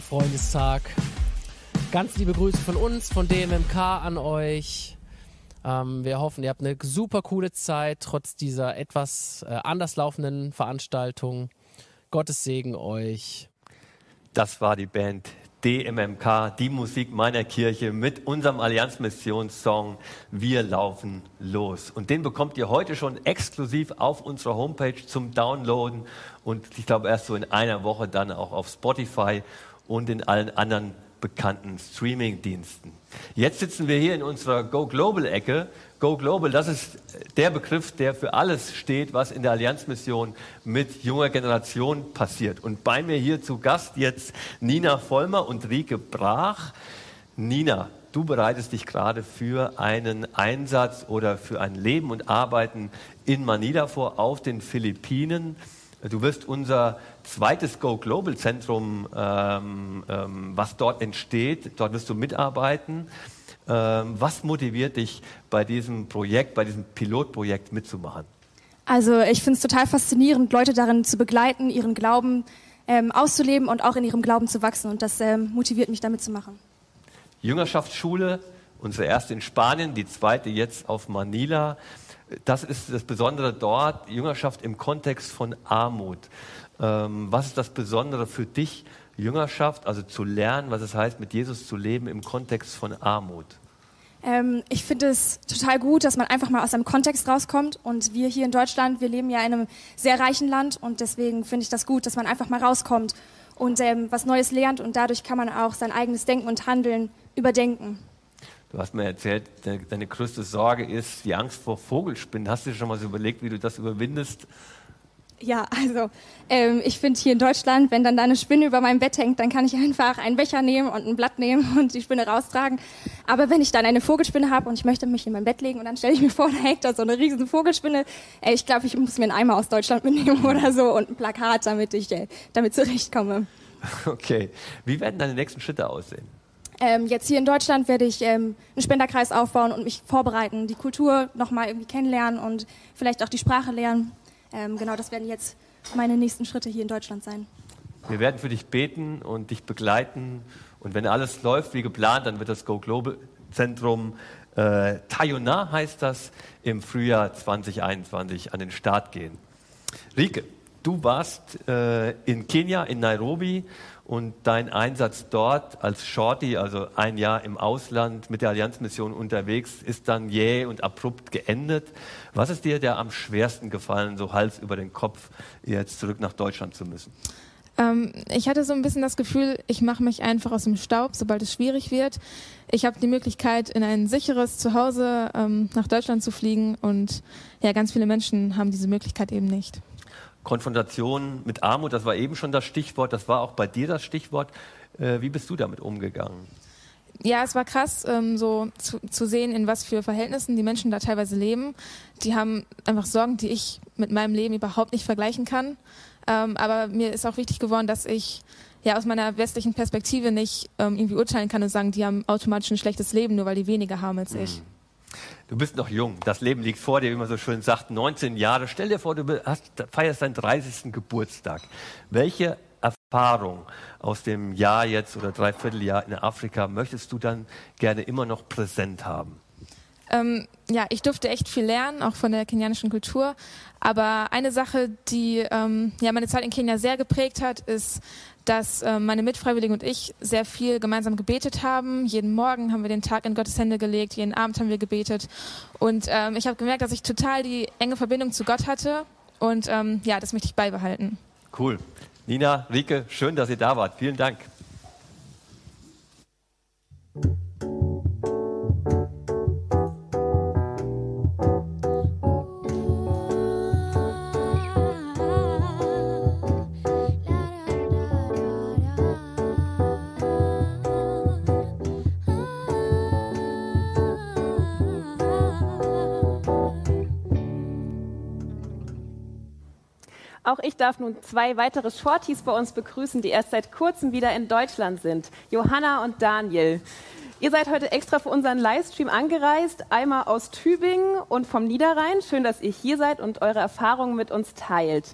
Freundestag. Ganz liebe Grüße von uns, von DMMK an euch. Ähm, wir hoffen, ihr habt eine super coole Zeit, trotz dieser etwas äh, anders laufenden Veranstaltung. Gottes Segen euch. Das war die Band DMMK, die Musik meiner Kirche, mit unserem Allianzmissionssong Wir laufen los. Und den bekommt ihr heute schon exklusiv auf unserer Homepage zum Downloaden und ich glaube erst so in einer Woche dann auch auf Spotify und in allen anderen bekannten Streaming-Diensten. Jetzt sitzen wir hier in unserer Go Global-Ecke. Go Global, das ist der Begriff, der für alles steht, was in der Allianzmission mit junger Generation passiert. Und bei mir hier zu Gast jetzt Nina Vollmer und Rike Brach. Nina, du bereitest dich gerade für einen Einsatz oder für ein Leben und Arbeiten in Manila vor, auf den Philippinen. Du wirst unser zweites Go Global Zentrum, ähm, ähm, was dort entsteht, dort wirst du mitarbeiten. Ähm, was motiviert dich bei diesem Projekt, bei diesem Pilotprojekt mitzumachen? Also ich finde es total faszinierend, Leute darin zu begleiten, ihren Glauben ähm, auszuleben und auch in ihrem Glauben zu wachsen. Und das ähm, motiviert mich, damit zu machen. Jüngerschaftsschule, unsere erste in Spanien, die zweite jetzt auf Manila. Das ist das Besondere dort, Jüngerschaft im Kontext von Armut. Ähm, was ist das Besondere für dich, Jüngerschaft, also zu lernen, was es heißt, mit Jesus zu leben im Kontext von Armut? Ähm, ich finde es total gut, dass man einfach mal aus seinem Kontext rauskommt. Und wir hier in Deutschland, wir leben ja in einem sehr reichen Land und deswegen finde ich das gut, dass man einfach mal rauskommt und ähm, was Neues lernt und dadurch kann man auch sein eigenes Denken und Handeln überdenken. Du hast mir erzählt, de- deine größte Sorge ist die Angst vor Vogelspinnen. Hast du dir schon mal so überlegt, wie du das überwindest? Ja, also ähm, ich finde hier in Deutschland, wenn dann da eine Spinne über meinem Bett hängt, dann kann ich einfach einen Becher nehmen und ein Blatt nehmen und die Spinne raustragen. Aber wenn ich dann eine Vogelspinne habe und ich möchte mich in mein Bett legen und dann stelle ich mir vor, da hängt da so eine riesen Vogelspinne, äh, ich glaube, ich muss mir einen Eimer aus Deutschland mitnehmen oder so und ein Plakat, damit ich äh, damit zurechtkomme. Okay. Wie werden deine nächsten Schritte aussehen? Ähm, jetzt hier in Deutschland werde ich ähm, einen Spenderkreis aufbauen und mich vorbereiten, die Kultur nochmal irgendwie kennenlernen und vielleicht auch die Sprache lernen. Ähm, genau, das werden jetzt meine nächsten Schritte hier in Deutschland sein. Wir werden für dich beten und dich begleiten. Und wenn alles läuft wie geplant, dann wird das Go Global Zentrum äh, Tayona heißt das im Frühjahr 2021 an den Start gehen. Rike, du warst äh, in Kenia, in Nairobi und dein Einsatz dort als Shorty, also ein Jahr im Ausland mit der Allianzmission unterwegs, ist dann jäh und abrupt geendet. Was ist dir da am schwersten gefallen, so Hals über den Kopf jetzt zurück nach Deutschland zu müssen? Ähm, ich hatte so ein bisschen das Gefühl, ich mache mich einfach aus dem Staub, sobald es schwierig wird. Ich habe die Möglichkeit, in ein sicheres Zuhause ähm, nach Deutschland zu fliegen und ja, ganz viele Menschen haben diese Möglichkeit eben nicht. Konfrontation mit Armut, das war eben schon das Stichwort, das war auch bei dir das Stichwort. Äh, wie bist du damit umgegangen? Ja, es war krass, ähm, so zu, zu sehen, in was für Verhältnissen die Menschen da teilweise leben. Die haben einfach Sorgen, die ich mit meinem Leben überhaupt nicht vergleichen kann. Ähm, aber mir ist auch wichtig geworden, dass ich ja aus meiner westlichen Perspektive nicht ähm, irgendwie urteilen kann und sagen, die haben automatisch ein schlechtes Leben, nur weil die weniger haben als ich. Du bist noch jung, das Leben liegt vor dir, wie man so schön sagt, 19 Jahre. Stell dir vor, du hast, feierst deinen 30. Geburtstag. Welche Erfahrung aus dem Jahr jetzt oder Dreivierteljahr in Afrika möchtest du dann gerne immer noch präsent haben? Ähm, ja, ich durfte echt viel lernen, auch von der kenianischen Kultur. Aber eine Sache, die ähm, ja, meine Zeit in Kenia sehr geprägt hat, ist, dass äh, meine Mitfreiwilligen und ich sehr viel gemeinsam gebetet haben. Jeden Morgen haben wir den Tag in Gottes Hände gelegt, jeden Abend haben wir gebetet. Und ähm, ich habe gemerkt, dass ich total die enge Verbindung zu Gott hatte. Und ähm, ja, das möchte ich beibehalten. Cool. Nina, Rike, schön, dass ihr da wart. Vielen Dank. Auch ich darf nun zwei weitere Shorties bei uns begrüßen, die erst seit kurzem wieder in Deutschland sind. Johanna und Daniel. Ihr seid heute extra für unseren Livestream angereist, einmal aus Tübingen und vom Niederrhein. Schön, dass ihr hier seid und eure Erfahrungen mit uns teilt.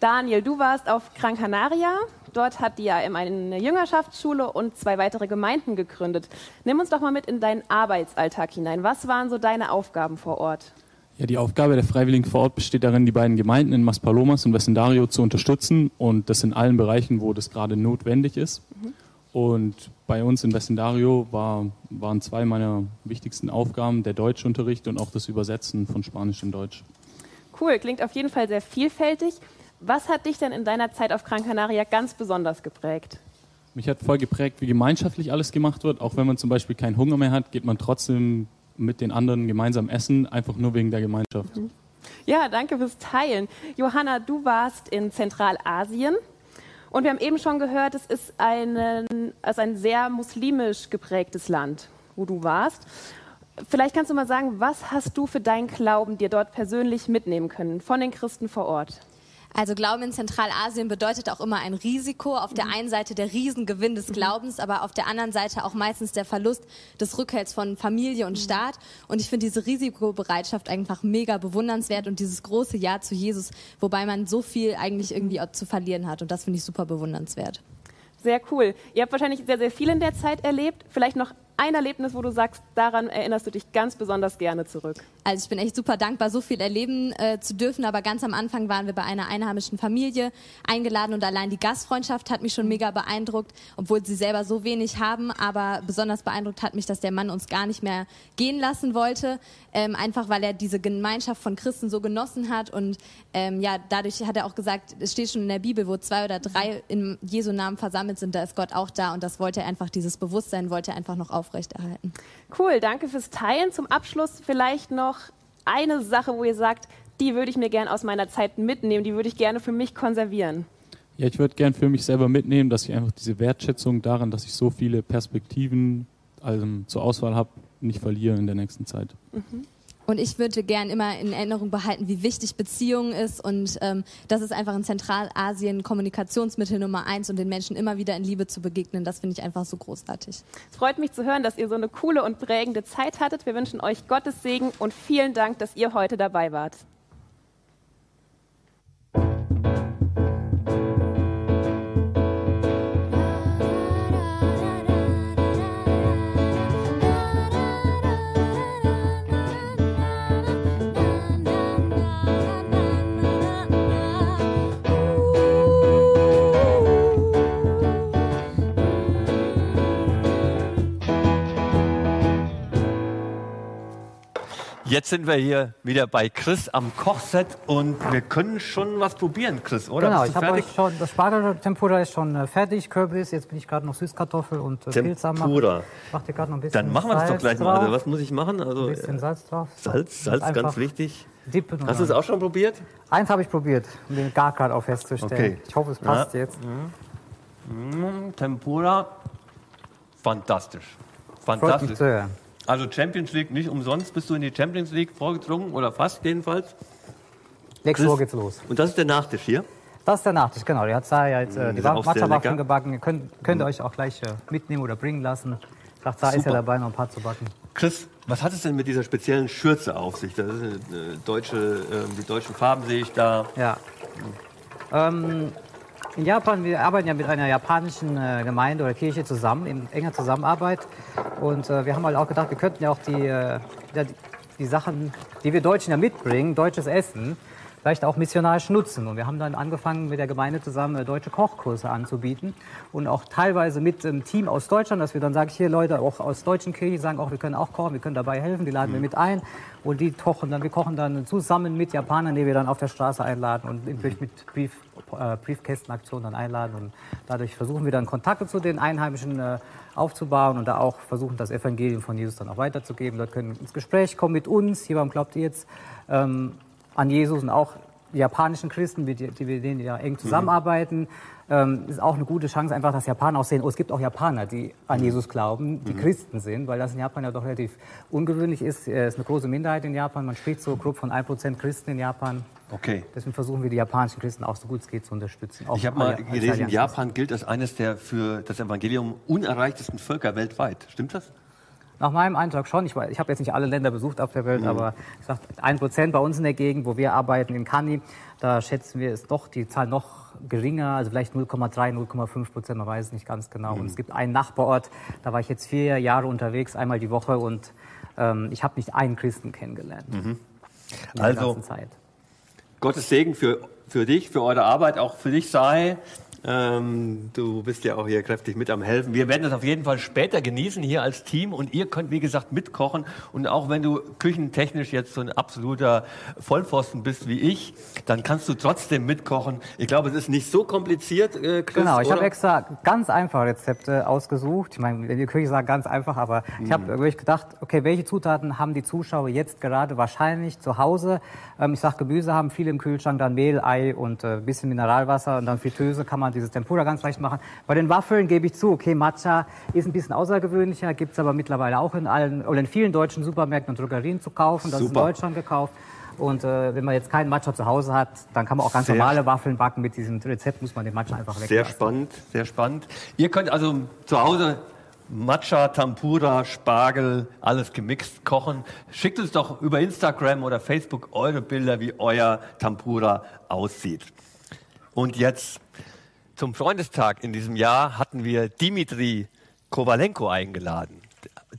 Daniel, du warst auf Gran Canaria. Dort hat die ja eine Jüngerschaftsschule und zwei weitere Gemeinden gegründet. Nimm uns doch mal mit in deinen Arbeitsalltag hinein. Was waren so deine Aufgaben vor Ort? Ja, die Aufgabe der Freiwilligen vor Ort besteht darin, die beiden Gemeinden in Maspalomas und Vecindario zu unterstützen und das in allen Bereichen, wo das gerade notwendig ist. Mhm. Und bei uns in Vecindario war, waren zwei meiner wichtigsten Aufgaben der Deutschunterricht und auch das Übersetzen von Spanisch in Deutsch. Cool, klingt auf jeden Fall sehr vielfältig. Was hat dich denn in deiner Zeit auf Gran Canaria ganz besonders geprägt? Mich hat voll geprägt, wie gemeinschaftlich alles gemacht wird. Auch wenn man zum Beispiel keinen Hunger mehr hat, geht man trotzdem mit den anderen gemeinsam essen, einfach nur wegen der Gemeinschaft. Ja, danke fürs Teilen. Johanna, du warst in Zentralasien und wir haben eben schon gehört, es ist ein, also ein sehr muslimisch geprägtes Land, wo du warst. Vielleicht kannst du mal sagen, was hast du für deinen Glauben dir dort persönlich mitnehmen können von den Christen vor Ort? Also Glauben in Zentralasien bedeutet auch immer ein Risiko. Auf der einen Seite der Riesengewinn des Glaubens, aber auf der anderen Seite auch meistens der Verlust des Rückhalts von Familie und Staat. Und ich finde diese Risikobereitschaft einfach mega bewundernswert und dieses große Ja zu Jesus, wobei man so viel eigentlich irgendwie auch zu verlieren hat. Und das finde ich super bewundernswert. Sehr cool. Ihr habt wahrscheinlich sehr, sehr viel in der Zeit erlebt. Vielleicht noch ein Erlebnis, wo du sagst, daran erinnerst du dich ganz besonders gerne zurück. Also ich bin echt super dankbar, so viel erleben äh, zu dürfen. Aber ganz am Anfang waren wir bei einer einheimischen Familie eingeladen und allein die Gastfreundschaft hat mich schon mega beeindruckt, obwohl sie selber so wenig haben. Aber besonders beeindruckt hat mich, dass der Mann uns gar nicht mehr gehen lassen wollte, ähm, einfach weil er diese Gemeinschaft von Christen so genossen hat. Und ähm, ja, dadurch hat er auch gesagt, es steht schon in der Bibel, wo zwei oder drei in Jesu Namen versammelt sind, da ist Gott auch da. Und das wollte er einfach, dieses Bewusstsein wollte er einfach noch aufrechterhalten. Cool, danke fürs Teilen. Zum Abschluss vielleicht noch eine Sache, wo ihr sagt, die würde ich mir gerne aus meiner Zeit mitnehmen, die würde ich gerne für mich konservieren. Ja, ich würde gern für mich selber mitnehmen, dass ich einfach diese Wertschätzung daran, dass ich so viele Perspektiven also, zur Auswahl habe, nicht verliere in der nächsten Zeit. Und ich würde gern immer in Erinnerung behalten, wie wichtig Beziehungen ist und ähm, das ist einfach in Zentralasien Kommunikationsmittel Nummer eins und den Menschen immer wieder in Liebe zu begegnen. Das finde ich einfach so großartig. Es freut mich zu hören, dass ihr so eine coole und prägende Zeit hattet. Wir wünschen euch Gottes Segen und vielen Dank, dass ihr heute dabei wart. Jetzt sind wir hier wieder bei Chris am Kochset und wir können schon was probieren, Chris, oder? Genau, ich habe euch schon, das Spargeltempura ist schon äh, fertig, Kürbis, jetzt bin ich gerade noch Süßkartoffel und äh, Pilz am. Tempura. Mach dir gerade noch ein bisschen Dann machen wir das doch gleich mal. Also, was muss ich machen? Also, Ein bisschen äh, Salz drauf. Salz, Salz, ganz wichtig. Dippen Hast du es auch schon probiert? Eins habe ich probiert, um den Gargrad auch festzustellen. Okay. Ich hoffe, es passt Ja. jetzt. Mm, Tempura, fantastisch. Fantastisch. Also Champions League nicht umsonst. Bist du in die Champions League vorgedrungen oder fast jedenfalls? Nächste Woche geht's los. Und das ist der Nachtisch hier? Das ist der Nachtisch, genau. Der hat ja jetzt äh, die die. Matcha-Waffeln gebacken. Ihr könnt, könnt ihr Mm. euch auch gleich äh, mitnehmen oder bringen lassen. Sagt Sarah ist ja dabei, noch ein paar zu backen. Chris, was hat es denn mit dieser speziellen Schürze auf sich? Das ist eine, eine deutsche, äh, die deutschen Farben sehe ich da. Ja. Ähm, in Japan, wir arbeiten ja mit einer japanischen äh, Gemeinde oder Kirche zusammen, in enger Zusammenarbeit. Und äh, wir haben halt auch gedacht, wir könnten ja auch die, äh, die, die Sachen, die wir Deutschen ja mitbringen, deutsches Essen, vielleicht auch missionarisch nutzen. Und wir haben dann angefangen, mit der Gemeinde zusammen äh, deutsche Kochkurse anzubieten. Und auch teilweise mit einem Team aus Deutschland, dass wir dann sagen, hier Leute auch aus deutschen Kirchen sagen auch, wir können auch kochen, wir können dabei helfen, die laden wir mit ein. Und die kochen dann, wir kochen dann zusammen mit Japanern, die wir dann auf der Straße einladen und natürlich mit Brief, äh, Briefkästenaktionen dann einladen. Und dadurch versuchen wir dann Kontakte zu den Einheimischen äh, aufzubauen und da auch versuchen, das Evangelium von Jesus dann auch weiterzugeben. Leute können ins Gespräch kommen mit uns. Hier warum glaubt ihr jetzt ähm, an Jesus und auch die japanischen Christen, mit die, die wir denen ja eng zusammenarbeiten. Ähm, ist auch eine gute Chance, einfach, dass Japaner auch sehen, oh, es gibt auch Japaner, die an Jesus glauben, die Mhm. Christen sind, weil das in Japan ja doch relativ ungewöhnlich ist. Es ist eine große Minderheit in Japan. Man spricht so grob von 1% Christen in Japan. Okay. Deswegen versuchen wir die japanischen Christen auch so gut es geht zu unterstützen. Auch Ich habe mal gelesen. Japan gilt als eines der für das Evangelium unerreichtesten Völker weltweit. Stimmt das? Nach meinem Eindruck schon. Ich, ich habe jetzt nicht alle Länder besucht auf der Welt, Mhm. aber ich sag, ein Prozent bei uns in der Gegend, wo wir arbeiten, in Kani, da schätzen wir es doch, die Zahl noch geringer, also vielleicht 0,3, 0,5 Prozent, man weiß es nicht ganz genau. Mhm. Und es gibt einen Nachbarort, da war ich jetzt vier Jahre unterwegs, einmal die Woche und ähm, ich habe nicht einen Christen kennengelernt. Mhm. In der Also. Gottes Segen für, für dich, für eure Arbeit, auch für dich sei. Ähm, du bist ja auch hier kräftig mit am Helfen. Wir werden das auf jeden Fall später genießen hier als Team und ihr könnt, wie gesagt, mitkochen. Und auch wenn du küchentechnisch jetzt so ein absoluter Vollpfosten bist wie ich, dann kannst du trotzdem mitkochen. Ich glaube, es ist nicht so kompliziert, äh, Chris. Genau, ich habe extra ganz einfache Rezepte ausgesucht. Ich meine, in der Küche sagt ganz einfach, aber ich habe Mhm. wirklich gedacht, okay, welche Zutaten haben die Zuschauer jetzt gerade wahrscheinlich zu Hause? Ähm, ich sag, Gemüse haben viele im Kühlschrank, dann Mehl, Ei und äh, ein bisschen Mineralwasser und dann Fritteuse kann man dieses Tempura ganz leicht machen. Bei den Waffeln gebe ich zu, okay, Matcha ist ein bisschen außergewöhnlicher, gibt's aber mittlerweile auch in allen oder in vielen deutschen Supermärkten und Drogerien zu kaufen. Das ist in Super. Deutschland gekauft. Und äh, wenn man jetzt keinen Matcha zu Hause hat, dann kann man auch ganz Sehr normale Waffeln backen. Mit diesem Rezept muss man den Matcha einfach Sehr weglassen. spannend, sehr spannend. Ihr könnt also zu Hause Matcha, Tempura, Spargel, alles gemixt kochen. Schickt uns doch über Instagram oder Facebook eure Bilder, wie euer Tempura aussieht. Und jetzt zum Freundestag in diesem Jahr hatten wir Dimitri Kowalenko eingeladen,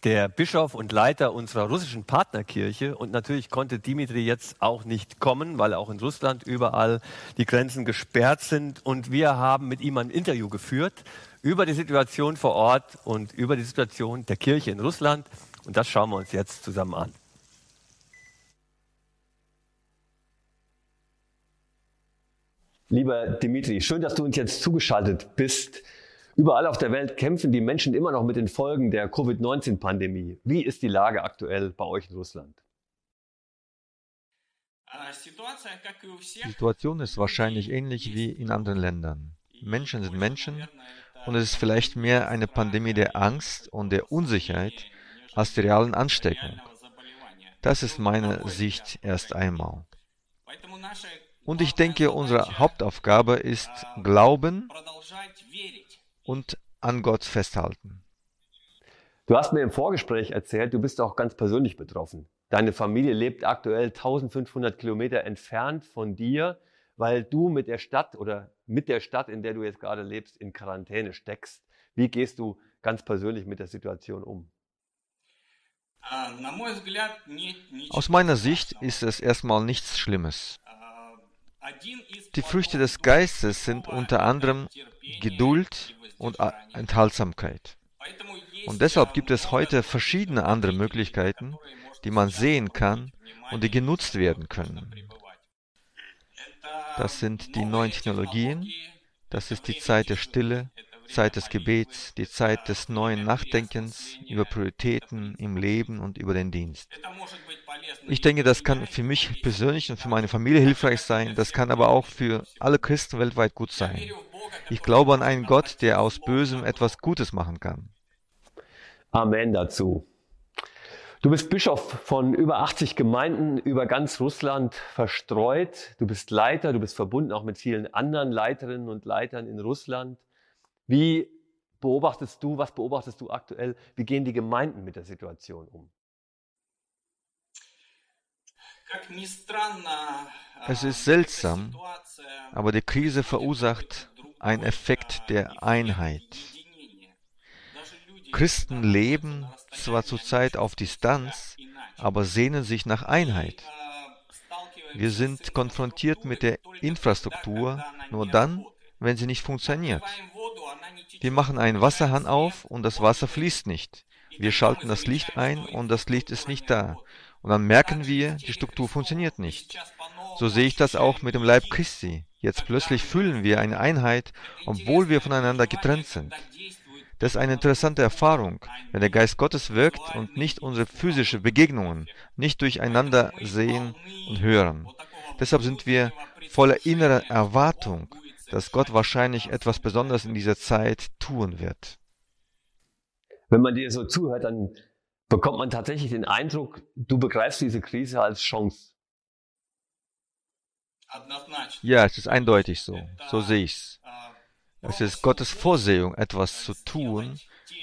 der Bischof und Leiter unserer russischen Partnerkirche. Und natürlich konnte Dimitri jetzt auch nicht kommen, weil auch in Russland überall die Grenzen gesperrt sind. Und wir haben mit ihm ein Interview geführt über die Situation vor Ort und über die Situation der Kirche in Russland. Und das schauen wir uns jetzt zusammen an. Lieber Dimitri, schön, dass du uns jetzt zugeschaltet bist. Überall auf der Welt kämpfen die Menschen immer noch mit den Folgen der Covid-19-Pandemie. Wie ist die Lage aktuell bei euch in Russland? Die Situation ist wahrscheinlich ähnlich wie in anderen Ländern. Menschen sind Menschen und es ist vielleicht mehr eine Pandemie der Angst und der Unsicherheit als der realen Ansteckung. Das ist meine Sicht erst einmal. Und ich denke, unsere Hauptaufgabe ist Glauben und an Gott festhalten. Du hast mir im Vorgespräch erzählt, du bist auch ganz persönlich betroffen. Deine Familie lebt aktuell 1500 Kilometer entfernt von dir, weil du mit der Stadt oder mit der Stadt, in der du jetzt gerade lebst, in Quarantäne steckst. Wie gehst du ganz persönlich mit der Situation um? Aus meiner Sicht ist es erstmal nichts Schlimmes. Die Früchte des Geistes sind unter anderem Geduld und Enthaltsamkeit. Und deshalb gibt es heute verschiedene andere Möglichkeiten, die man sehen kann und die genutzt werden können. Das sind die neuen Technologien, das ist die Zeit der Stille, Zeit des Gebets, die Zeit des neuen Nachdenkens über Prioritäten im Leben und über den Dienst. Ich denke, das kann für mich persönlich und für meine Familie hilfreich sein, das kann aber auch für alle Christen weltweit gut sein. Ich glaube an einen Gott, der aus Bösem etwas Gutes machen kann. Amen dazu. Du bist Bischof von über 80 Gemeinden über ganz Russland verstreut. Du bist Leiter, du bist verbunden auch mit vielen anderen Leiterinnen und Leitern in Russland. Wie beobachtest du, was beobachtest du aktuell? Wie gehen die Gemeinden mit der Situation um? Es ist seltsam, aber die Krise verursacht einen Effekt der Einheit. Christen leben zwar zurzeit auf Distanz, aber sehnen sich nach Einheit. Wir sind konfrontiert mit der Infrastruktur nur dann, wenn sie nicht funktioniert. Wir machen einen Wasserhahn auf und das Wasser fließt nicht. Wir schalten das Licht ein und das Licht ist nicht da. Und dann merken wir, die Struktur funktioniert nicht. So sehe ich das auch mit dem Leib Christi. Jetzt plötzlich fühlen wir eine Einheit, obwohl wir voneinander getrennt sind. Das ist eine interessante Erfahrung, wenn der Geist Gottes wirkt und nicht unsere physische Begegnungen nicht durcheinander sehen und hören. Deshalb sind wir voller innerer Erwartung, dass Gott wahrscheinlich etwas Besonderes in dieser Zeit tun wird. Wenn man dir so zuhört, dann bekommt man tatsächlich den Eindruck, du begreifst diese Krise als Chance. Ja, es ist eindeutig so. So sehe ich's. Es ist Gottes Vorsehung, etwas zu tun,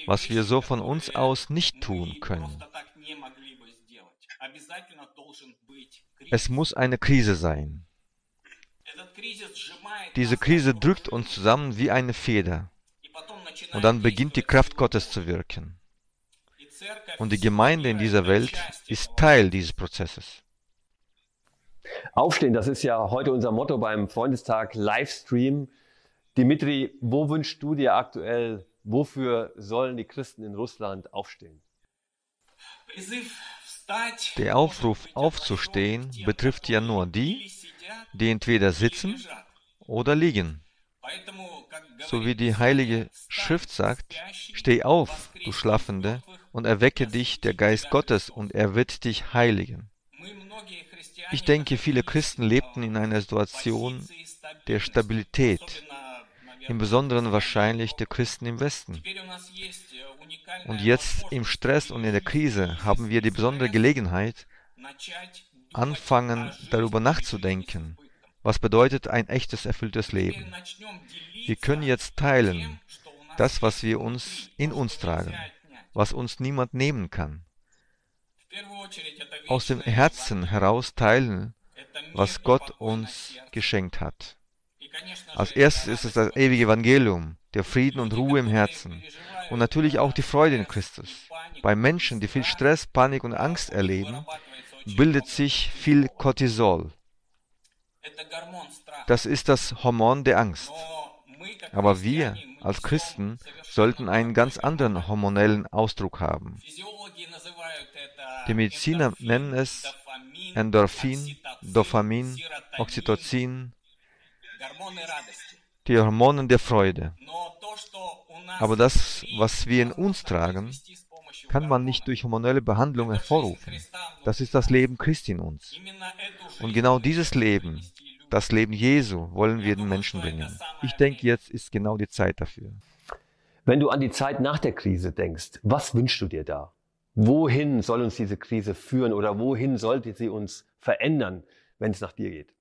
was wir so von uns aus nicht tun können. Es muss eine Krise sein. Diese Krise drückt uns zusammen wie eine Feder. Und dann beginnt die Kraft Gottes zu wirken. Und die Gemeinde in dieser Welt ist Teil dieses Prozesses. Aufstehen, das ist ja heute unser Motto beim Freundestag Livestream. Dimitri, wo wünschst du dir aktuell, wofür sollen die Christen in Russland aufstehen? Der Aufruf aufzustehen betrifft ja nur die, die entweder sitzen oder liegen. So wie die Heilige Schrift sagt, steh auf, du Schlafende, und erwecke dich der Geist Gottes, und er wird dich heiligen. Ich denke, viele Christen lebten in einer Situation der Stabilität, im Besonderen wahrscheinlich der Christen im Westen. Und jetzt im Stress und in der Krise haben wir die besondere Gelegenheit, anfangen darüber nachzudenken, was bedeutet ein echtes, erfülltes Leben. Wir können jetzt teilen, das, was wir uns in uns tragen, was uns niemand nehmen kann. Aus dem Herzen heraus teilen, was Gott uns geschenkt hat. Als erstes ist es das ewige Evangelium, der Frieden und Ruhe im Herzen und natürlich auch die Freude in Christus. Bei Menschen, die viel Stress, Panik und Angst erleben, bildet sich viel Cortisol. Das ist das Hormon der Angst. Aber wir als Christen sollten einen ganz anderen hormonellen Ausdruck haben. Die Mediziner nennen es Endorphin, Dopamin, Oxytocin, die Hormone der Freude. Aber das, was wir in uns tragen, kann man nicht durch hormonelle Behandlung hervorrufen. Das ist das Leben Christi in uns. Und genau dieses Leben, das Leben Jesu, wollen wir den Menschen bringen. Ich denke, jetzt ist genau die Zeit dafür. Wenn du an die Zeit nach der Krise denkst, was wünschst du dir da? Wohin soll uns diese Krise führen oder wohin sollte sie uns verändern, wenn es nach dir geht?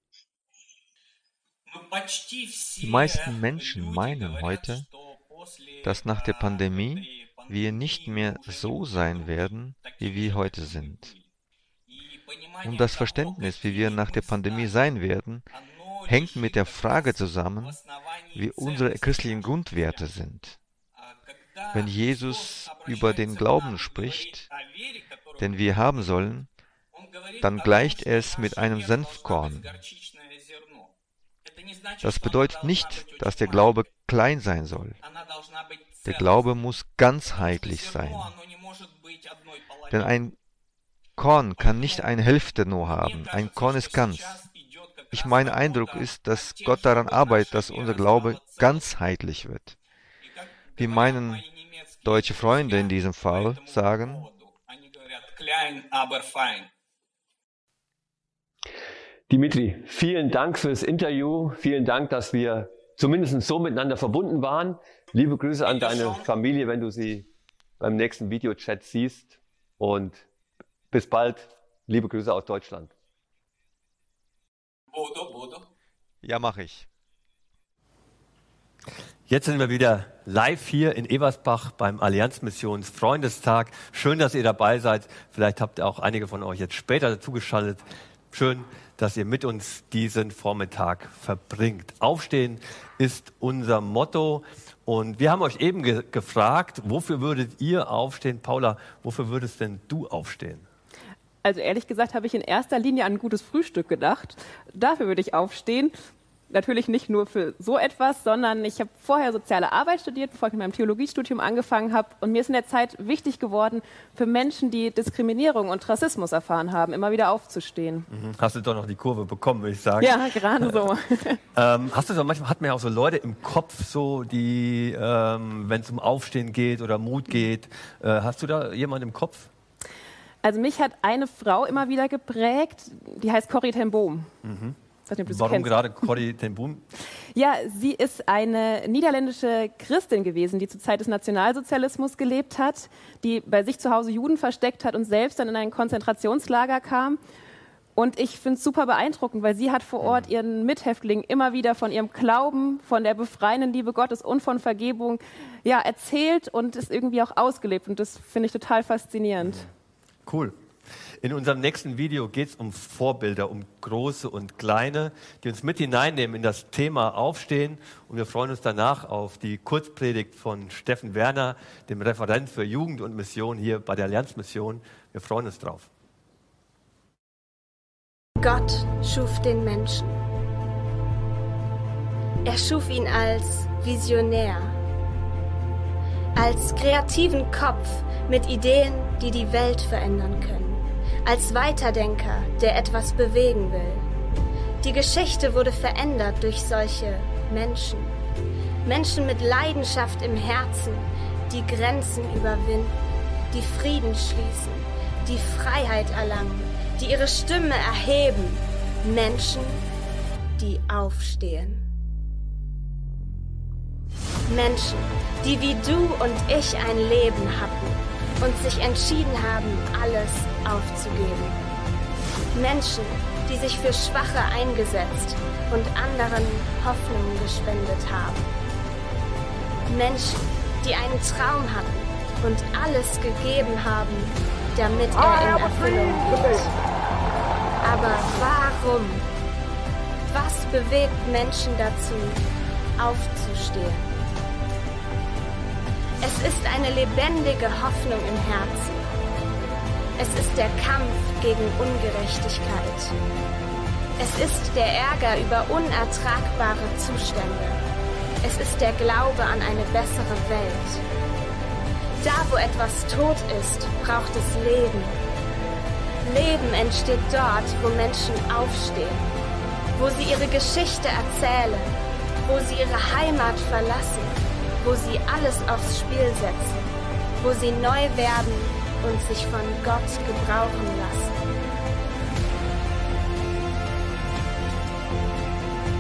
Die meisten Menschen meinen heute, dass nach der Pandemie wir nicht mehr so sein werden, wie wir heute sind. Und das Verständnis, wie wir nach der Pandemie sein werden, hängt mit der Frage zusammen, wie unsere christlichen Grundwerte sind. Wenn Jesus über den Glauben spricht, den wir haben sollen, dann gleicht es mit einem Senfkorn. Das bedeutet nicht, dass der Glaube klein sein soll. Der Glaube muss ganzheitlich sein. Denn ein Korn kann nicht eine Hälfte nur haben. Ein Korn ist ganz. Ich mein Eindruck ist, dass Gott daran arbeitet, dass unser Glaube ganzheitlich wird. Wie meinen deutsche Freunde in diesem Fall sagen, Dimitri, vielen Dank für das Interview. Vielen Dank, dass wir zumindest so miteinander verbunden waren. Liebe Grüße an deine Familie, wenn du sie beim nächsten Videochat siehst. Und bis bald. Liebe Grüße aus Deutschland. Ja, mache ich. Jetzt sind wir wieder live hier in Eversbach beim Allianzmissions Freundestag. Schön, dass ihr dabei seid. Vielleicht habt ihr auch einige von euch jetzt später dazugeschaltet. Schön, dass ihr mit uns diesen Vormittag verbringt. Aufstehen ist unser Motto. Und wir haben euch eben ge gefragt, wofür würdet ihr aufstehen? Paula, wofür würdest denn du aufstehen? Also ehrlich gesagt habe ich in erster Linie an ein gutes Frühstück gedacht. Dafür würde ich aufstehen. Natürlich nicht nur für so etwas, sondern ich habe vorher soziale Arbeit studiert, bevor ich mit meinem Theologiestudium angefangen habe. Und mir ist in der Zeit wichtig geworden, für Menschen, die Diskriminierung und Rassismus erfahren haben, immer wieder aufzustehen. Mhm. Hast du doch noch die Kurve bekommen, würde ich sagen. Ja, gerade so. ähm, hast du so, manchmal hat man ja auch so Leute im Kopf, so die, ähm, wenn es um Aufstehen geht oder Mut geht. Äh, hast du da jemanden im Kopf? Also mich hat eine Frau immer wieder geprägt, die heißt Corrie ten Boom. Mhm. Nicht, Warum kennst. gerade Corrie ten Boom? Ja, sie ist eine niederländische Christin gewesen, die zur Zeit des Nationalsozialismus gelebt hat, die bei sich zu Hause Juden versteckt hat und selbst dann in ein Konzentrationslager kam. Und ich finde es super beeindruckend, weil sie hat vor Ort ihren Mithäftlingen immer wieder von ihrem Glauben, von der befreienden Liebe Gottes und von Vergebung ja, erzählt und es irgendwie auch ausgelebt. Und das finde ich total faszinierend. Cool. In unserem nächsten Video geht es um Vorbilder, um große und kleine, die uns mit hineinnehmen in das Thema Aufstehen. Und wir freuen uns danach auf die Kurzpredigt von Steffen Werner, dem Referent für Jugend und Mission hier bei der Allianzmission. Wir freuen uns drauf. Gott schuf den Menschen. Er schuf ihn als Visionär, als kreativen Kopf mit Ideen, die die Welt verändern können, als Weiterdenker, der etwas bewegen will. Die Geschichte wurde verändert durch solche Menschen. Menschen mit Leidenschaft im Herzen, die Grenzen überwinden, die Frieden schließen, die Freiheit erlangen, die ihre Stimme erheben. Menschen, die aufstehen. Menschen, die wie du und ich ein Leben hatten und sich entschieden haben, alles aufzugeben. Menschen, die sich für Schwache eingesetzt und anderen Hoffnung gespendet haben. Menschen, die einen Traum hatten und alles gegeben haben, damit er in Erfüllung geht. Aber warum? Was bewegt Menschen dazu, aufzustehen? Es ist eine lebendige Hoffnung im Herzen. Es ist der Kampf gegen Ungerechtigkeit. Es ist der Ärger über unertragbare Zustände. Es ist der Glaube an eine bessere Welt. Da, wo etwas tot ist, braucht es Leben. Leben entsteht dort, wo Menschen aufstehen, wo sie ihre Geschichte erzählen, wo sie ihre Heimat verlassen, wo sie alles aufs Spiel setzen, wo sie neu werden und sich von Gott gebrauchen lassen.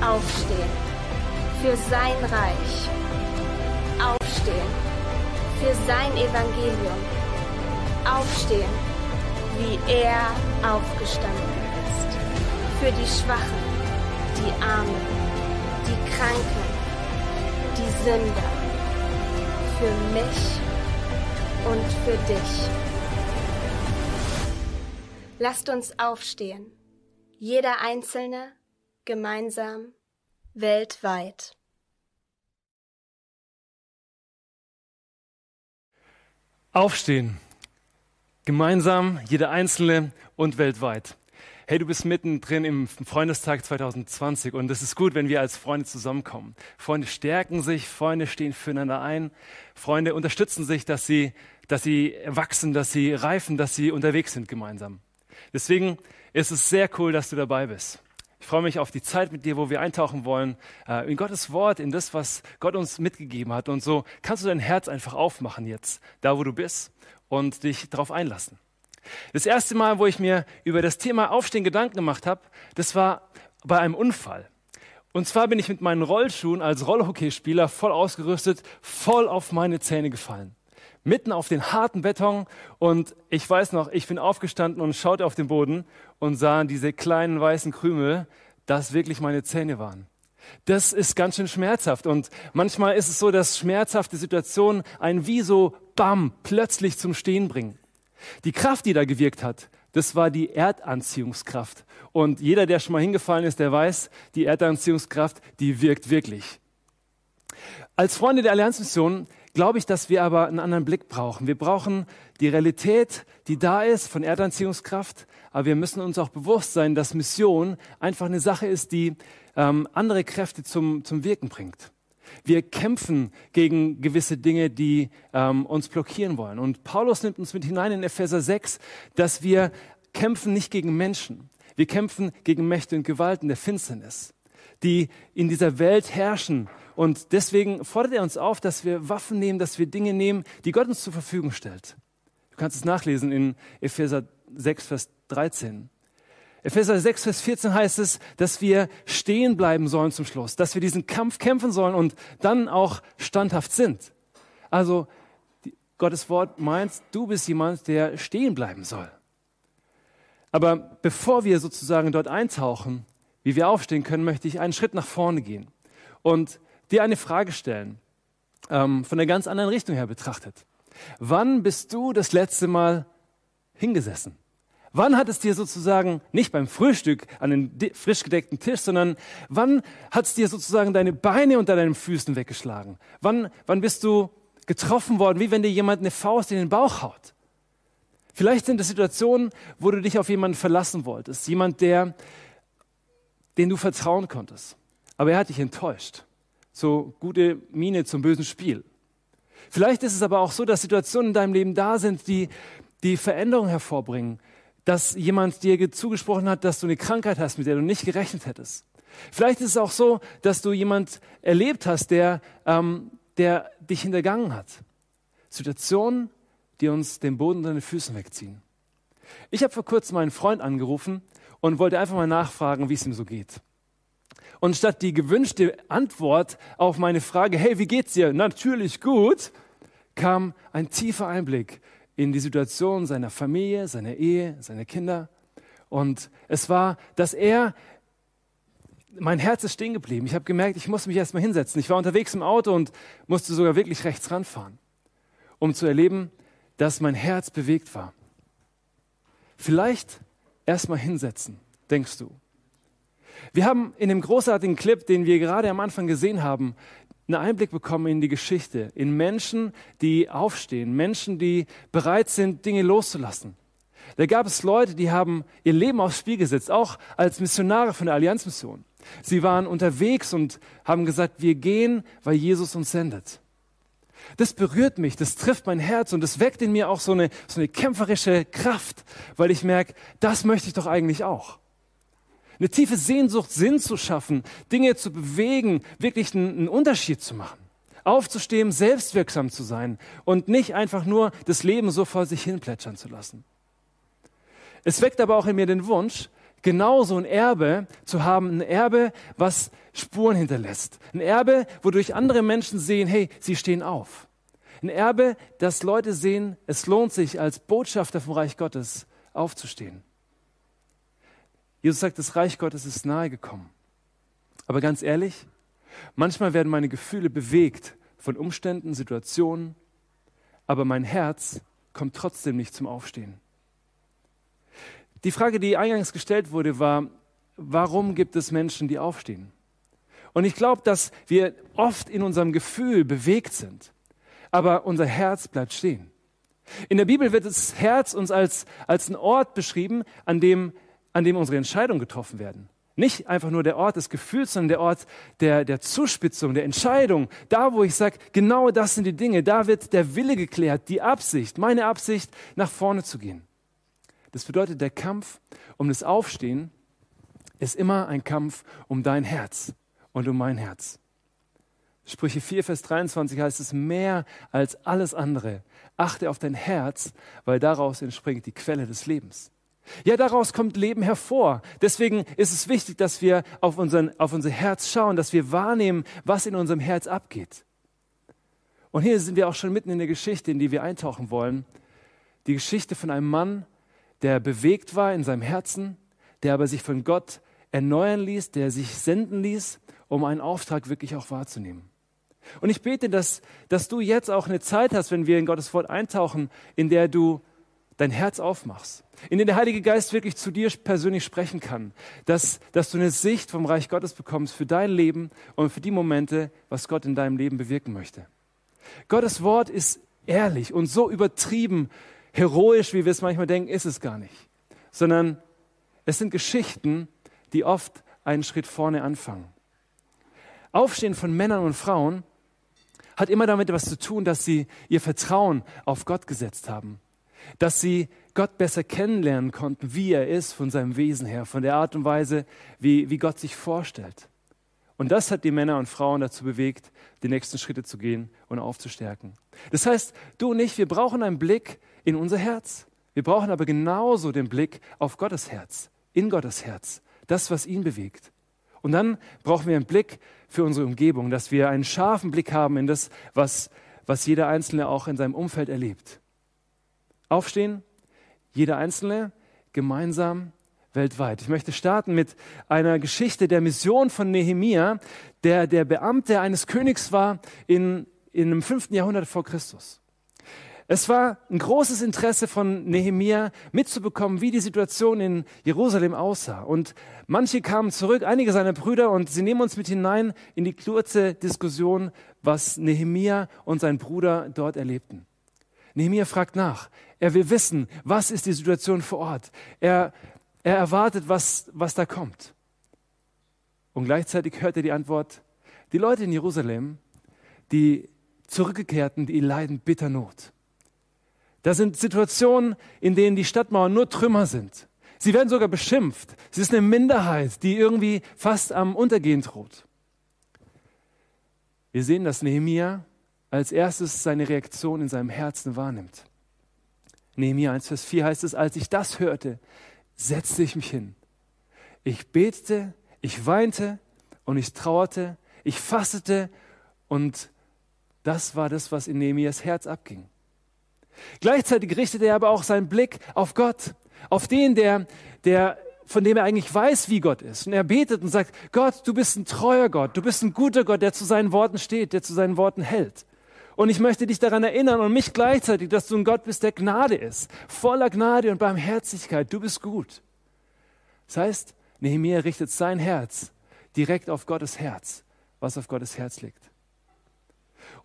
Aufstehen für sein Reich. Aufstehen für sein Evangelium. Aufstehen, wie er aufgestanden ist. Für die Schwachen, die Armen, die Kranken, die Sünder. Für mich und für dich. Lasst uns aufstehen, jeder Einzelne, gemeinsam, weltweit. Aufstehen. Gemeinsam, jeder Einzelne und weltweit. Hey, du bist mittendrin im Freundestag 2020 und es ist gut, wenn wir als Freunde zusammenkommen. Freunde stärken sich, Freunde stehen füreinander ein, Freunde unterstützen sich, dass sie, dass sie wachsen, dass sie reifen, dass sie unterwegs sind gemeinsam. Deswegen ist es sehr cool, dass du dabei bist. Ich freue mich auf die Zeit mit dir, wo wir eintauchen wollen äh, in Gottes Wort, in das, was Gott uns mitgegeben hat. Und so kannst du dein Herz einfach aufmachen jetzt, da wo du bist, und dich darauf einlassen. Das erste Mal, wo ich mir über das Thema Aufstehen Gedanken gemacht habe, das war bei einem Unfall. Und zwar bin ich mit meinen Rollschuhen als Rollhockeyspieler voll ausgerüstet, voll auf meine Zähne gefallen. Mitten auf den harten Beton und ich weiß noch, ich bin aufgestanden und schaute auf den Boden und sah diese kleinen weißen Krümel, das wirklich meine Zähne waren. Das ist ganz schön schmerzhaft und manchmal ist es so, dass schmerzhafte Situationen einen wie so bam plötzlich zum Stehen bringen. Die Kraft, die da gewirkt hat, das war die Erdanziehungskraft. Und jeder, der schon mal hingefallen ist, der weiß, die Erdanziehungskraft, die wirkt wirklich. Als Freunde der Allianzmission glaube ich, dass wir aber einen anderen Blick brauchen. Wir brauchen die Realität, die da ist von Erdanziehungskraft, aber wir müssen uns auch bewusst sein, dass Mission einfach eine Sache ist, die ähm, andere Kräfte zum, zum Wirken bringt. Wir kämpfen gegen gewisse Dinge, die ähm, uns blockieren wollen. Und Paulus nimmt uns mit hinein in Epheser 6, dass wir kämpfen nicht gegen Menschen. Wir kämpfen gegen Mächte und Gewalten der Finsternis, die in dieser Welt herrschen. Und deswegen fordert er uns auf, dass wir Waffen nehmen, dass wir Dinge nehmen, die Gott uns zur Verfügung stellt. Du kannst es nachlesen in Epheser 6, Vers 13. Epheser 6, Vers 14 heißt es, dass wir stehen bleiben sollen zum Schluss, dass wir diesen Kampf kämpfen sollen und dann auch standhaft sind. Also Gottes Wort meint, du bist jemand, der stehen bleiben soll. Aber bevor wir sozusagen dort eintauchen, wie wir aufstehen können, möchte ich einen Schritt nach vorne gehen und dir eine Frage stellen, ähm, von einer ganz anderen Richtung her betrachtet. Wann bist du das letzte Mal hingesessen? Wann hat es dir sozusagen, nicht beim Frühstück an den frisch gedeckten Tisch, sondern wann hat es dir sozusagen deine Beine unter deinen Füßen weggeschlagen? Wann, wann bist du getroffen worden, wie wenn dir jemand eine Faust in den Bauch haut? Vielleicht sind es Situationen, wo du dich auf jemanden verlassen wolltest. Jemand, der, den du vertrauen konntest. Aber er hat dich enttäuscht. so gute Miene zum bösen Spiel. Vielleicht ist es aber auch so, dass Situationen in deinem Leben da sind, die die Veränderung hervorbringen, dass jemand dir zugesprochen hat, dass du eine Krankheit hast, mit der du nicht gerechnet hättest. Vielleicht ist es auch so, dass du jemand erlebt hast, der, ähm, der dich hintergangen hat. Situationen, die uns den Boden unter den Füßen wegziehen. Ich habe vor kurzem meinen Freund angerufen und wollte einfach mal nachfragen, wie es ihm so geht. Und statt die gewünschte Antwort auf meine Frage, hey, wie geht's dir? Natürlich gut, kam ein tiefer Einblick in die Situation seiner Familie, seiner Ehe, seiner Kinder. Und es war, dass er, mein Herz ist stehen geblieben. Ich habe gemerkt, ich muss mich erstmal hinsetzen. Ich war unterwegs im Auto und musste sogar wirklich rechts ranfahren, um zu erleben, dass mein Herz bewegt war. Vielleicht erstmal hinsetzen, denkst du. Wir haben in dem großartigen Clip, den wir gerade am Anfang gesehen haben, einen Einblick bekommen in die Geschichte, in Menschen, die aufstehen, Menschen, die bereit sind, Dinge loszulassen. Da gab es Leute, die haben ihr Leben aufs Spiel gesetzt, auch als Missionare von der Allianzmission. Sie waren unterwegs und haben gesagt, wir gehen, weil Jesus uns sendet. Das berührt mich, das trifft mein Herz und das weckt in mir auch so eine, so eine kämpferische Kraft, weil ich merke, das möchte ich doch eigentlich auch. Eine tiefe Sehnsucht, Sinn zu schaffen, Dinge zu bewegen, wirklich einen, Unterschied zu machen. Aufzustehen, selbstwirksam zu sein und nicht einfach nur das Leben so vor sich hin plätschern zu lassen. Es weckt aber auch in mir den Wunsch, genauso ein Erbe zu haben, ein Erbe, was Spuren hinterlässt. Ein Erbe, wodurch andere Menschen sehen, hey, sie stehen auf. Ein Erbe, dass Leute sehen, es lohnt sich als Botschafter vom Reich Gottes aufzustehen. Jesus sagt, das Reich Gottes ist nahe gekommen. Aber ganz ehrlich, manchmal werden meine Gefühle bewegt von Umständen, Situationen, aber mein Herz kommt trotzdem nicht zum Aufstehen. Die Frage, die eingangs gestellt wurde, war, warum gibt es Menschen, die aufstehen? Und ich glaube, dass wir oft in unserem Gefühl bewegt sind, aber unser Herz bleibt stehen. In der Bibel wird das Herz uns als, als ein Ort beschrieben, an dem, an dem unsere Entscheidungen getroffen werden. Nicht einfach nur der Ort des Gefühls, sondern der Ort der, der Zuspitzung, der Entscheidung. Da, wo ich sage, genau das sind die Dinge, da wird der Wille geklärt, die Absicht, meine Absicht, nach vorne zu gehen. Das bedeutet, der Kampf um das Aufstehen ist immer ein Kampf um dein Herz und um mein Herz. Sprüche 4, Vers 23 heißt es, mehr als alles andere, achte auf dein Herz, weil daraus entspringt die Quelle des Lebens. Ja, daraus kommt Leben hervor. Deswegen ist es wichtig, dass wir auf, unseren, auf unser Herz schauen, dass wir wahrnehmen, was in unserem Herz abgeht. Und hier sind wir auch schon mitten in der Geschichte, in die wir eintauchen wollen. Die Geschichte von einem Mann, der bewegt war in seinem Herzen, der aber sich von Gott erneuern ließ, der sich senden ließ, um einen Auftrag wirklich auch wahrzunehmen. Und ich bete, dass, dass du jetzt auch eine Zeit hast, wenn wir in Gottes Wort eintauchen, in der du dein Herz aufmachst, in der der Heilige Geist wirklich zu dir persönlich sprechen kann, dass, dass du eine Sicht vom Reich Gottes bekommst für dein Leben und für die Momente, was Gott in deinem Leben bewirken möchte. Gottes Wort ist ehrlich und so übertrieben heroisch, wie wir es manchmal denken, ist es gar nicht, sondern es sind Geschichten, die oft einen Schritt vorne anfangen. Aufstehen von Männern und Frauen hat immer damit etwas zu tun, dass sie ihr Vertrauen auf Gott gesetzt haben, dass sie Gott besser kennenlernen konnten, wie er ist von seinem Wesen her, von der Art und Weise, wie, wie Gott sich vorstellt. Und das hat die Männer und Frauen dazu bewegt, die nächsten Schritte zu gehen und aufzustärken. Das heißt, du und ich, wir brauchen einen Blick in unser Herz. Wir brauchen aber genauso den Blick auf Gottes Herz, in Gottes Herz, das, was ihn bewegt. Und dann brauchen wir einen Blick für unsere Umgebung, dass wir einen scharfen Blick haben in das, was, was jeder Einzelne auch in seinem Umfeld erlebt. Aufstehen, jeder Einzelne, gemeinsam, weltweit. Ich möchte starten mit einer Geschichte der Mission von Nehemia, der der Beamte eines Königs war in, in dem 5. Jahrhundert vor Christus. Es war ein großes Interesse von Nehemia mitzubekommen, wie die Situation in Jerusalem aussah. Und manche kamen zurück, einige seiner Brüder, und sie nehmen uns mit hinein in die kurze Diskussion, was Nehemia und sein Bruder dort erlebten. Nehemia fragt nach. Er will wissen, was ist die Situation vor Ort. Er, er erwartet, was, was da kommt. Und gleichzeitig hört er die Antwort, Die Leute in Jerusalem, die Zurückgekehrten, die leiden bitter Not. Da sind Situationen, in denen die Stadtmauern nur Trümmer sind. Sie werden sogar beschimpft. Sie ist eine Minderheit, die irgendwie fast am Untergehen droht. Wir sehen, dass Nehemia als erstes seine Reaktion in seinem Herzen wahrnimmt. Nehemia 1, Vers 4 heißt es, als ich das hörte, setzte ich mich hin. Ich betete, ich weinte und ich trauerte, ich fastete und das war das, was in Nehemias Herz abging. Gleichzeitig richtete er aber auch seinen Blick auf Gott, auf den, der, der, von dem er eigentlich weiß, wie Gott ist. Und er betet und sagt, Gott, du bist ein treuer Gott, du bist ein guter Gott, der zu seinen Worten steht, der zu seinen Worten hält. Und ich möchte dich daran erinnern und mich gleichzeitig, dass du ein Gott bist, der Gnade ist, voller Gnade und Barmherzigkeit. Du bist gut. Das heißt, Nehemiah richtet sein Herz direkt auf Gottes Herz, was auf Gottes Herz liegt.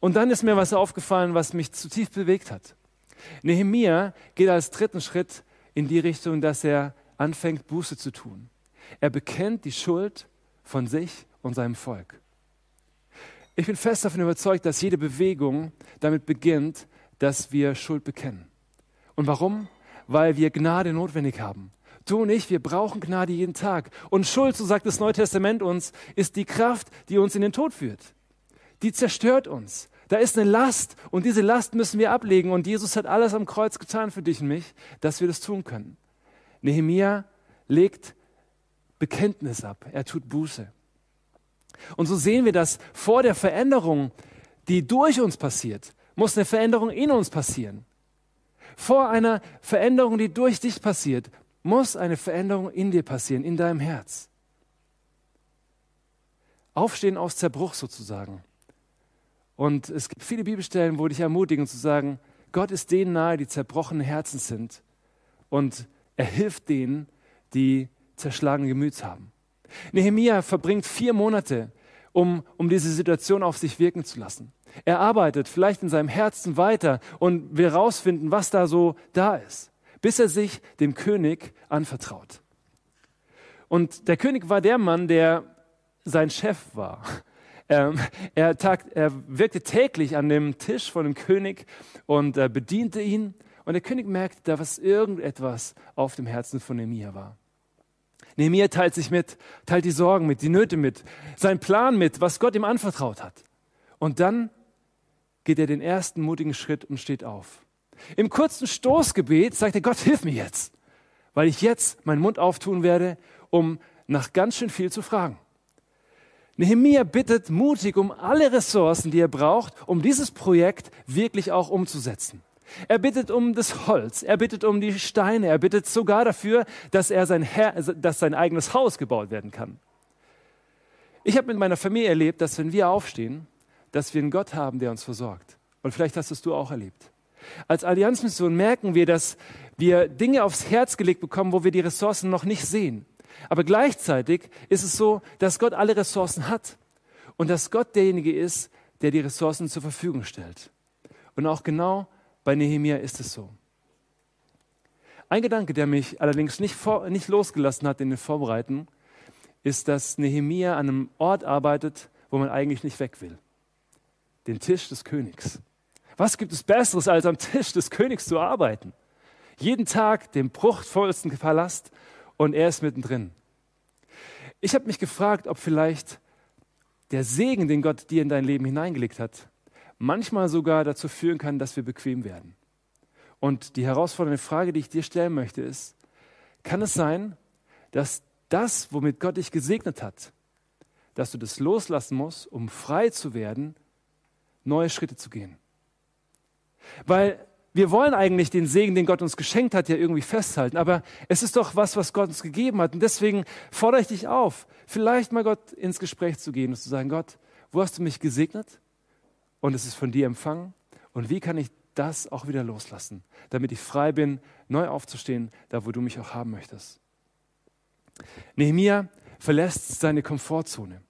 Und dann ist mir was aufgefallen, was mich zutiefst bewegt hat. Nehemia geht als dritten Schritt in die Richtung, dass er anfängt, Buße zu tun. Er bekennt die Schuld von sich und seinem Volk. Ich bin fest davon überzeugt, dass jede Bewegung damit beginnt, dass wir Schuld bekennen. Und warum? Weil wir Gnade notwendig haben. Du und ich, wir brauchen Gnade jeden Tag. Und Schuld, so sagt das Neue Testament uns, ist die Kraft, die uns in den Tod führt. Die zerstört uns. Da ist eine Last und diese Last müssen wir ablegen. Und Jesus hat alles am Kreuz getan für dich und mich, dass wir das tun können. Nehemia legt Bekenntnis ab. Er tut Buße. Und so sehen wir, dass vor der Veränderung, die durch uns passiert, muss eine Veränderung in uns passieren. Vor einer Veränderung, die durch dich passiert, muss eine Veränderung in dir passieren, in deinem Herz. Aufstehen aus Zerbruch sozusagen. Und es gibt viele Bibelstellen, wo dich ermutigen zu sagen, Gott ist denen nahe, die zerbrochene Herzen sind. Und er hilft denen, die zerschlagene Gemüts haben. Nehemia verbringt vier Monate, um, um diese Situation auf sich wirken zu lassen. Er arbeitet vielleicht in seinem Herzen weiter und will herausfinden, was da so da ist, bis er sich dem König anvertraut. Und der König war der Mann, der sein Chef war. Er, er, tagt, er wirkte täglich an dem Tisch von dem König und äh, bediente ihn. Und der König merkte, da was irgendetwas auf dem Herzen von Nehemia war. Nehemia teilt sich mit, teilt die Sorgen mit, die Nöte mit, seinen Plan mit, was Gott ihm anvertraut hat. Und dann geht er den ersten mutigen Schritt und steht auf. Im kurzen Stoßgebet sagt er, Gott, hilf mir jetzt, weil ich jetzt meinen Mund auftun werde, um nach ganz schön viel zu fragen. Nehemia bittet mutig um alle Ressourcen, die er braucht, um dieses Projekt wirklich auch umzusetzen. Er bittet um das Holz, er bittet um die Steine, er bittet sogar dafür, dass, er sein, Herr, dass sein eigenes Haus gebaut werden kann. Ich habe mit meiner Familie erlebt, dass wenn wir aufstehen, dass wir einen Gott haben, der uns versorgt. Und vielleicht hast es du auch erlebt. Als Allianzmission merken wir, dass wir Dinge aufs Herz gelegt bekommen, wo wir die Ressourcen noch nicht sehen. Aber gleichzeitig ist es so, dass Gott alle Ressourcen hat und dass Gott derjenige ist, der die Ressourcen zur Verfügung stellt. Und auch genau bei Nehemia ist es so. Ein Gedanke, der mich allerdings nicht, vor, nicht losgelassen hat in den Vorbereiten, ist, dass Nehemia an einem Ort arbeitet, wo man eigentlich nicht weg will. Den Tisch des Königs. Was gibt es Besseres, als am Tisch des Königs zu arbeiten? Jeden Tag den bruchvollsten Palast und er ist mittendrin. Ich habe mich gefragt, ob vielleicht der Segen, den Gott dir in dein Leben hineingelegt hat, manchmal sogar dazu führen kann, dass wir bequem werden. Und die herausfordernde Frage, die ich dir stellen möchte, ist, kann es sein, dass das, womit Gott dich gesegnet hat, dass du das loslassen musst, um frei zu werden, neue Schritte zu gehen? Weil wir wollen eigentlich den Segen, den Gott uns geschenkt hat, ja irgendwie festhalten. Aber es ist doch was, was Gott uns gegeben hat. Und deswegen fordere ich dich auf, vielleicht mal Gott ins Gespräch zu gehen und zu sagen, Gott, wo hast du mich gesegnet? Und es ist von dir empfangen. Und wie kann ich das auch wieder loslassen, damit ich frei bin, neu aufzustehen, da wo du mich auch haben möchtest? Nehemia verlässt seine Komfortzone.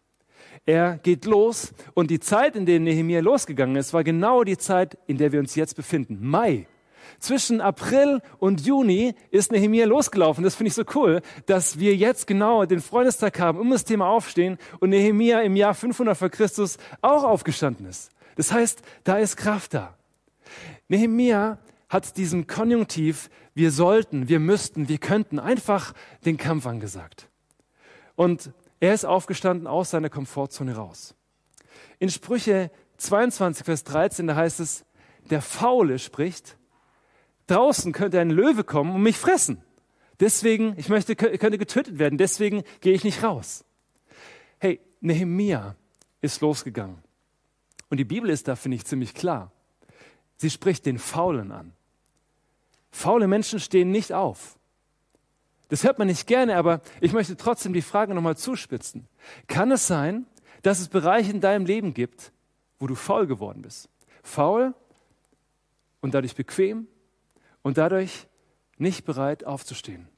Er geht los und die Zeit, in der Nehemia losgegangen ist, war genau die Zeit, in der wir uns jetzt befinden. Mai. Zwischen April und Juni ist Nehemia losgelaufen. Das finde ich so cool, dass wir jetzt genau den Freundestag haben, um das Thema aufstehen und Nehemia im Jahr 500 vor Christus auch aufgestanden ist. Das heißt, da ist Kraft da. Nehemia hat diesem Konjunktiv, wir sollten, wir müssten, wir könnten, einfach den Kampf angesagt. Und er ist aufgestanden aus seiner Komfortzone raus. In Sprüche 22, Vers 13, da heißt es, der Faule spricht, draußen könnte ein Löwe kommen und mich fressen. Deswegen, ich möchte, könnte getötet werden, deswegen gehe ich nicht raus. Hey, Nehemia ist losgegangen. Und die Bibel ist da, finde ich, ziemlich klar. Sie spricht den Faulen an. Faule Menschen stehen nicht auf. Das hört man nicht gerne, aber ich möchte trotzdem die Frage nochmal zuspitzen. Kann es sein, dass es Bereiche in deinem Leben gibt, wo du faul geworden bist? Faul und dadurch bequem und dadurch nicht bereit aufzustehen.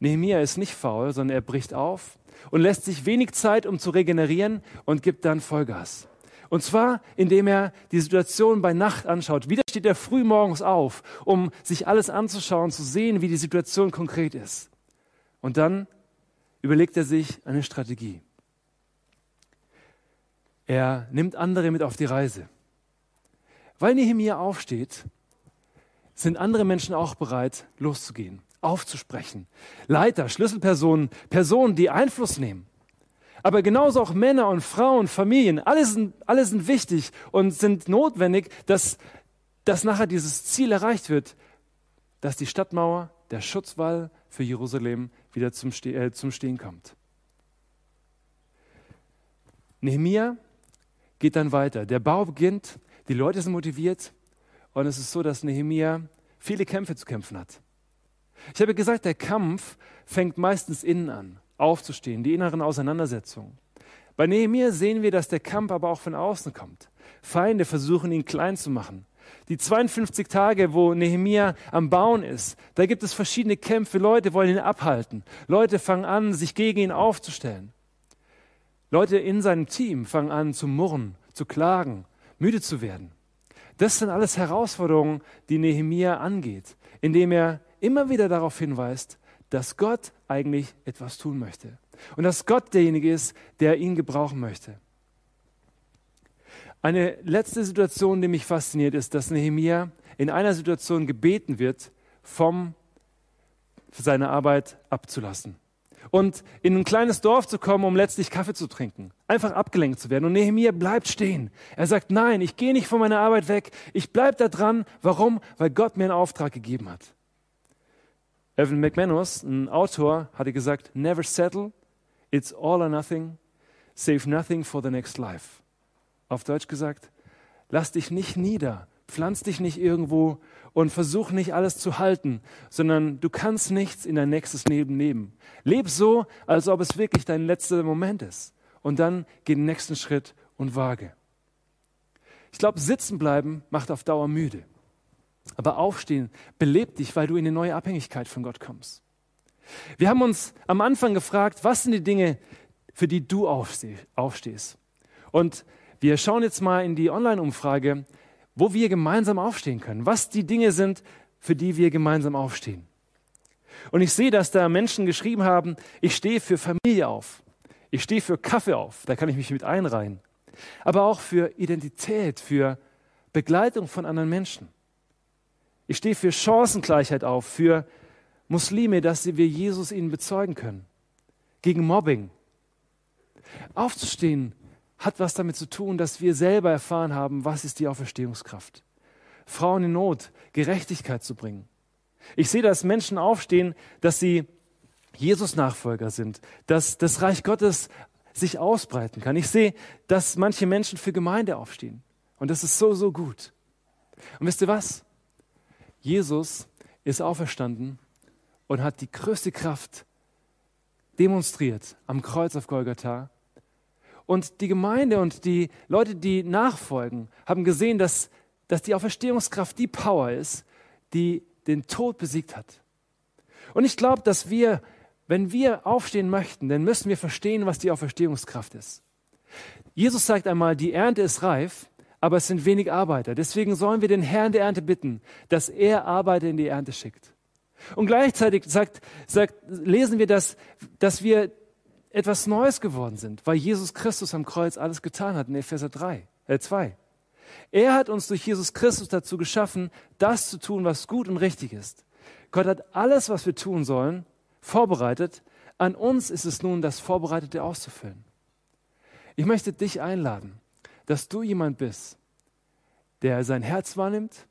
Nehemia ist nicht faul, sondern er bricht auf und lässt sich wenig Zeit, um zu regenerieren und gibt dann Vollgas. Und zwar, indem er die Situation bei Nacht anschaut. Wieder steht er früh morgens auf, um sich alles anzuschauen, zu sehen, wie die Situation konkret ist. Und dann überlegt er sich eine Strategie. Er nimmt andere mit auf die Reise. Weil Nehemiah aufsteht, sind andere Menschen auch bereit, loszugehen, aufzusprechen. Leiter, Schlüsselpersonen, Personen, die Einfluss nehmen. Aber genauso auch Männer und Frauen, Familien, alle sind, alle sind wichtig und sind notwendig, dass, dass nachher dieses Ziel erreicht wird, dass die Stadtmauer, der Schutzwall für Jerusalem wieder zum, Ste äh, zum Stehen kommt. Nehemia geht dann weiter. Der Bau beginnt, die Leute sind motiviert und es ist so, dass Nehemia viele Kämpfe zu kämpfen hat. Ich habe gesagt, der Kampf fängt meistens innen an, aufzustehen, die inneren Auseinandersetzungen. Bei Nehemia sehen wir, dass der Kampf aber auch von außen kommt. Feinde versuchen ihn klein zu machen. Die 52 Tage, wo Nehemia am Bauen ist, da gibt es verschiedene Kämpfe. Leute wollen ihn abhalten. Leute fangen an, sich gegen ihn aufzustellen. Leute in seinem Team fangen an zu murren, zu klagen, müde zu werden. Das sind alles Herausforderungen, die Nehemia angeht, indem er immer wieder darauf hinweist, dass Gott eigentlich etwas tun möchte und dass Gott derjenige ist, der ihn gebrauchen möchte. Eine letzte Situation, die mich fasziniert, ist, dass Nehemia in einer Situation gebeten wird, vom, seine Arbeit abzulassen. Und in ein kleines Dorf zu kommen, um letztlich Kaffee zu trinken. Einfach abgelenkt zu werden. Und Nehemia bleibt stehen. Er sagt, nein, ich gehe nicht von meiner Arbeit weg. Ich bleibe da dran. Warum? Weil Gott mir einen Auftrag gegeben hat. Evan McManus, ein Autor, hatte gesagt, never settle, it's all or nothing, save nothing for the next life. Auf Deutsch gesagt, lass dich nicht nieder, pflanz dich nicht irgendwo und versuch nicht alles zu halten, sondern du kannst nichts in dein nächstes Leben nehmen. Leb so, als ob es wirklich dein letzter Moment ist. Und dann geh den nächsten Schritt und wage. Ich glaube, sitzen bleiben macht auf Dauer müde. Aber aufstehen belebt dich, weil du in eine neue Abhängigkeit von Gott kommst. Wir haben uns am Anfang gefragt, was sind die Dinge, für die du aufstehst? Und wir schauen jetzt mal in die Online-Umfrage, wo wir gemeinsam aufstehen können, was die Dinge sind, für die wir gemeinsam aufstehen. Und ich sehe, dass da Menschen geschrieben haben, ich stehe für Familie auf, ich stehe für Kaffee auf, da kann ich mich mit einreihen, aber auch für Identität, für Begleitung von anderen Menschen. Ich stehe für Chancengleichheit auf, für Muslime, dass wir Jesus ihnen bezeugen können, gegen Mobbing. Aufzustehen hat was damit zu tun, dass wir selber erfahren haben, was ist die Auferstehungskraft. Frauen in Not, Gerechtigkeit zu bringen. Ich sehe, dass Menschen aufstehen, dass sie Jesus-Nachfolger sind, dass das Reich Gottes sich ausbreiten kann. Ich sehe, dass manche Menschen für Gemeinde aufstehen. Und das ist so, so gut. Und wisst ihr was? Jesus ist auferstanden und hat die größte Kraft demonstriert am Kreuz auf Golgatha. Und die Gemeinde und die Leute, die nachfolgen, haben gesehen, dass, dass die Auferstehungskraft die Power ist, die den Tod besiegt hat. Und ich glaube, dass wir, wenn wir aufstehen möchten, dann müssen wir verstehen, was die Auferstehungskraft ist. Jesus sagt einmal, die Ernte ist reif, aber es sind wenig Arbeiter. Deswegen sollen wir den Herrn der Ernte bitten, dass er Arbeiter in die Ernte schickt. Und gleichzeitig sagt, sagt, lesen wir, dass, dass wir etwas Neues geworden sind, weil Jesus Christus am Kreuz alles getan hat in Epheser 3, äh 2. Er hat uns durch Jesus Christus dazu geschaffen, das zu tun, was gut und richtig ist. Gott hat alles, was wir tun sollen, vorbereitet. An uns ist es nun, das Vorbereitete auszufüllen. Ich möchte dich einladen, dass du jemand bist, der sein Herz wahrnimmt,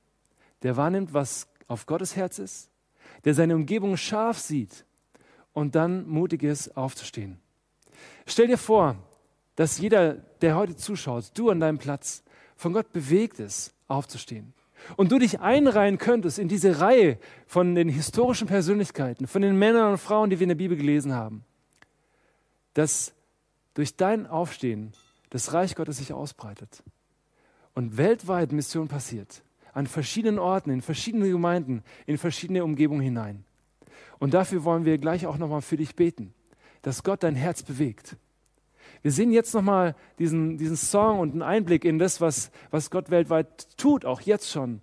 der wahrnimmt, was auf Gottes Herz ist, der seine Umgebung scharf sieht und dann mutig ist, aufzustehen. Stell dir vor, dass jeder, der heute zuschaut, du an deinem Platz, von Gott bewegt ist, aufzustehen. Und du dich einreihen könntest in diese Reihe von den historischen Persönlichkeiten, von den Männern und Frauen, die wir in der Bibel gelesen haben, dass durch dein Aufstehen das Reich Gottes sich ausbreitet und weltweit Mission passiert, an verschiedenen Orten, in verschiedene Gemeinden, in verschiedene Umgebungen hinein. Und dafür wollen wir gleich auch nochmal für dich beten, dass Gott dein Herz bewegt. Wir sehen jetzt nochmal diesen, diesen Song und einen Einblick in das, was, was Gott weltweit tut, auch jetzt schon.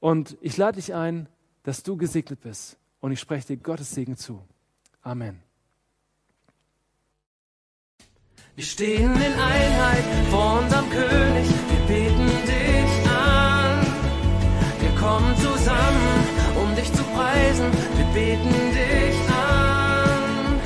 Und ich lade dich ein, dass du gesegnet bist. Und ich spreche dir Gottes Segen zu. Amen. Wir stehen in Einheit vor unserem König, wir beten dich an. Wir kommen zusammen, um dich zu preisen, wir beten dich an.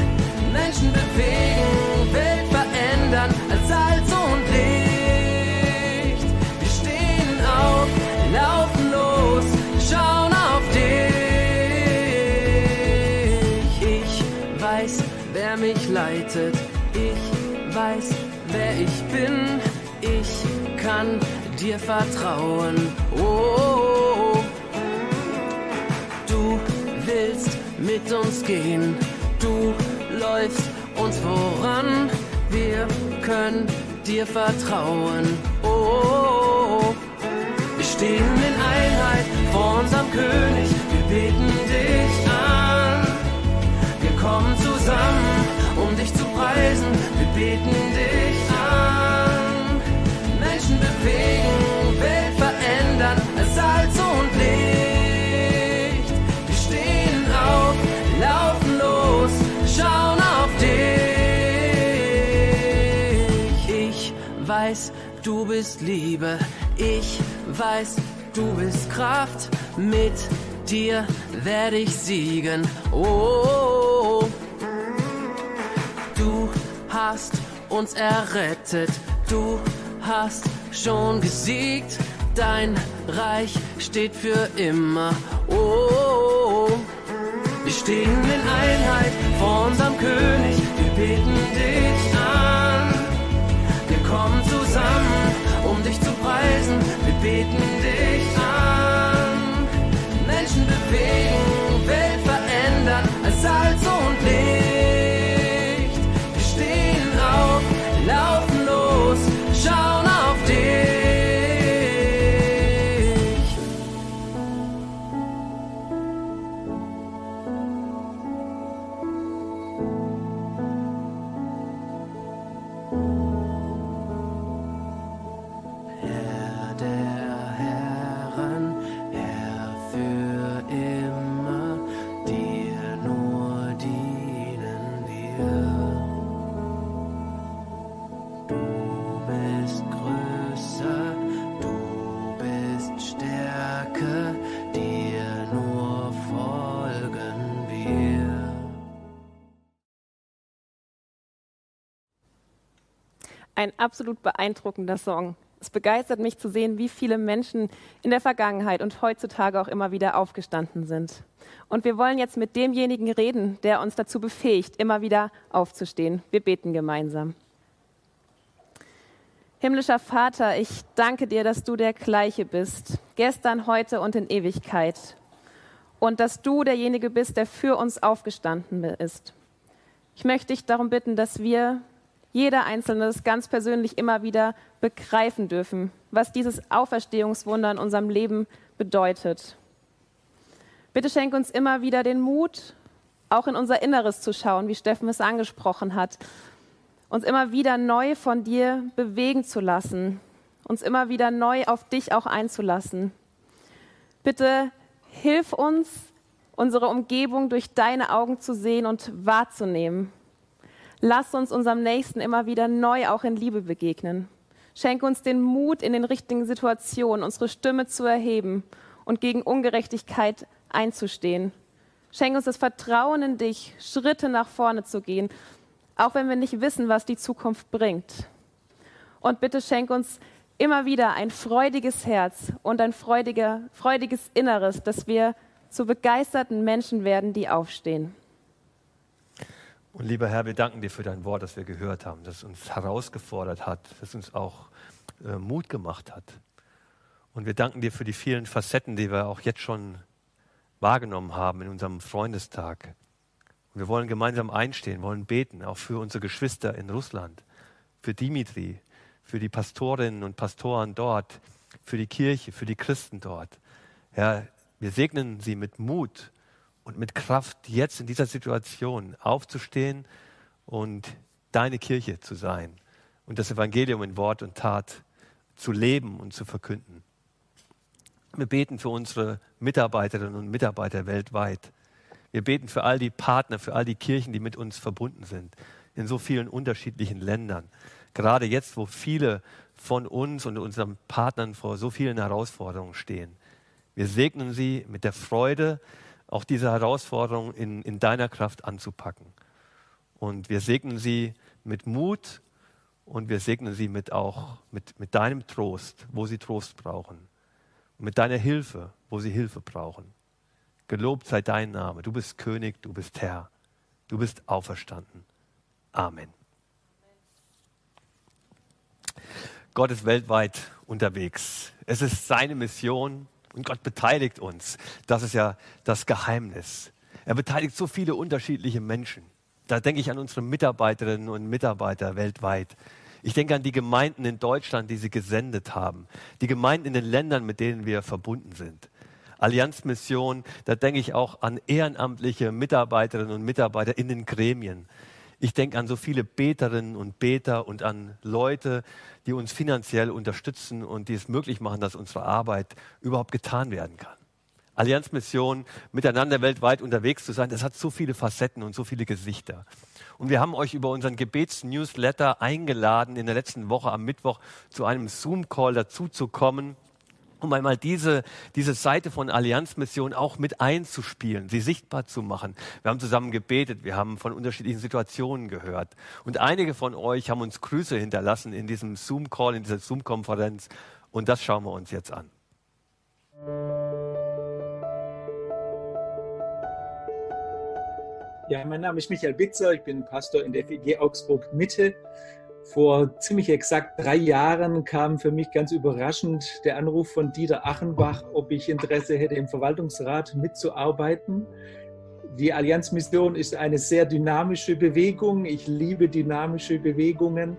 Menschen bewegen, Welt verändern, als Salz und Licht. Wir stehen auf, laufen los, schauen auf dich. Ich weiß, wer mich leitet, kann dir vertrauen. Oh, du willst mit uns gehen. Du läufst uns voran. Wir können dir vertrauen. Oh, wir stehen in Einheit vor unserem König. Wir beten dich an. Wir kommen zusammen, um dich zu preisen. Wir beten dich an. Menschen bewegen, Welt verändern, als Salz und Licht. Wir stehen auf, laufen los, schauen auf dich. Ich weiß, du bist Liebe. Ich weiß, du bist Kraft. Mit dir werde ich siegen. Oh, du hast uns errettet. Du hast schon gesiegt. Dein Reich steht für immer. Oh, wir stehen in Einheit vor unserem König. Wir beten dich an. Wir kommen zusammen, um dich zu preisen. Wir beten dich an. Menschen bewegen, Welt verändern, als Salz und Licht. Ein absolut beeindruckender Song. Es begeistert mich zu sehen, wie viele Menschen in der Vergangenheit und heutzutage auch immer wieder aufgestanden sind. Und wir wollen jetzt mit demjenigen reden, der uns dazu befähigt, immer wieder aufzustehen. Wir beten gemeinsam. Himmlischer Vater, ich danke dir, dass du der gleiche bist, gestern, heute und in Ewigkeit. Und dass du derjenige bist, der für uns aufgestanden ist. Ich möchte dich darum bitten, dass wir jeder Einzelne das ganz persönlich immer wieder begreifen dürfen, was dieses Auferstehungswunder in unserem Leben bedeutet. Bitte schenk uns immer wieder den Mut, auch in unser Inneres zu schauen, wie Steffen es angesprochen hat, uns immer wieder neu von dir bewegen zu lassen uns immer wieder neu auf dich auch einzulassen. Bitte hilf uns, unsere Umgebung durch deine Augen zu sehen und wahrzunehmen. Lass uns unserem Nächsten immer wieder neu auch in Liebe begegnen. Schenke uns den Mut, in den richtigen Situationen unsere Stimme zu erheben und gegen Ungerechtigkeit einzustehen. Schenke uns das Vertrauen in dich, Schritte nach vorne zu gehen, auch wenn wir nicht wissen, was die Zukunft bringt. Und bitte schenk uns immer wieder ein freudiges Herz und ein freudiger, freudiges Inneres, dass wir zu begeisterten Menschen werden, die aufstehen. Und lieber Herr, wir danken dir für dein Wort, das wir gehört haben, das uns herausgefordert hat, das uns auch äh, Mut gemacht hat. Und wir danken dir für die vielen Facetten, die wir auch jetzt schon wahrgenommen haben in unserem Freundestag. Und wir wollen gemeinsam einstehen, wollen beten, auch für unsere Geschwister in Russland, für Dimitri, für die Pastorinnen und Pastoren dort, für die Kirche, für die Christen dort. Herr, wir segnen sie mit Mut und mit Kraft, jetzt in dieser Situation aufzustehen und deine Kirche zu sein und das Evangelium in Wort und Tat zu leben und zu verkünden. Wir beten für unsere Mitarbeiterinnen und Mitarbeiter weltweit. Wir beten für all die Partner, für all die Kirchen, die mit uns verbunden sind, in so vielen unterschiedlichen Ländern. Gerade jetzt, wo viele von uns und unseren Partnern vor so vielen Herausforderungen stehen. Wir segnen sie mit der Freude, auch diese Herausforderungen in, in deiner Kraft anzupacken. Und wir segnen sie mit Mut und wir segnen sie mit auch mit, mit deinem Trost, wo sie Trost brauchen. Und mit deiner Hilfe, wo sie Hilfe brauchen. Gelobt sei dein Name. Du bist König, du bist Herr. Du bist auferstanden. Amen. Gott ist weltweit unterwegs. Es ist seine Mission und Gott beteiligt uns. Das ist ja das Geheimnis. Er beteiligt so viele unterschiedliche Menschen. Da denke ich an unsere Mitarbeiterinnen und Mitarbeiter weltweit. Ich denke an die Gemeinden in Deutschland, die sie gesendet haben. Die Gemeinden in den Ländern, mit denen wir verbunden sind. Allianzmission, da denke ich auch an ehrenamtliche Mitarbeiterinnen und Mitarbeiter in den Gremien. Ich denke an so viele Beterinnen und Beter und an Leute, die uns finanziell unterstützen und die es möglich machen, dass unsere Arbeit überhaupt getan werden kann. Allianzmission, miteinander weltweit unterwegs zu sein, das hat so viele Facetten und so viele Gesichter. Und wir haben euch über unseren Gebetsnewsletter eingeladen, in der letzten Woche am Mittwoch zu einem Zoom-Call dazuzukommen um einmal diese, diese Seite von Allianzmission auch mit einzuspielen, sie sichtbar zu machen. Wir haben zusammen gebetet, wir haben von unterschiedlichen Situationen gehört. Und einige von euch haben uns Grüße hinterlassen in diesem Zoom-Call, in dieser Zoom-Konferenz. Und das schauen wir uns jetzt an. Ja, mein Name ist Michael Bitzer, ich bin Pastor in der FEG Augsburg Mitte. Vor ziemlich exakt drei Jahren kam für mich ganz überraschend der Anruf von Dieter Achenbach, ob ich Interesse hätte, im Verwaltungsrat mitzuarbeiten. Die Allianzmission ist eine sehr dynamische Bewegung. Ich liebe dynamische Bewegungen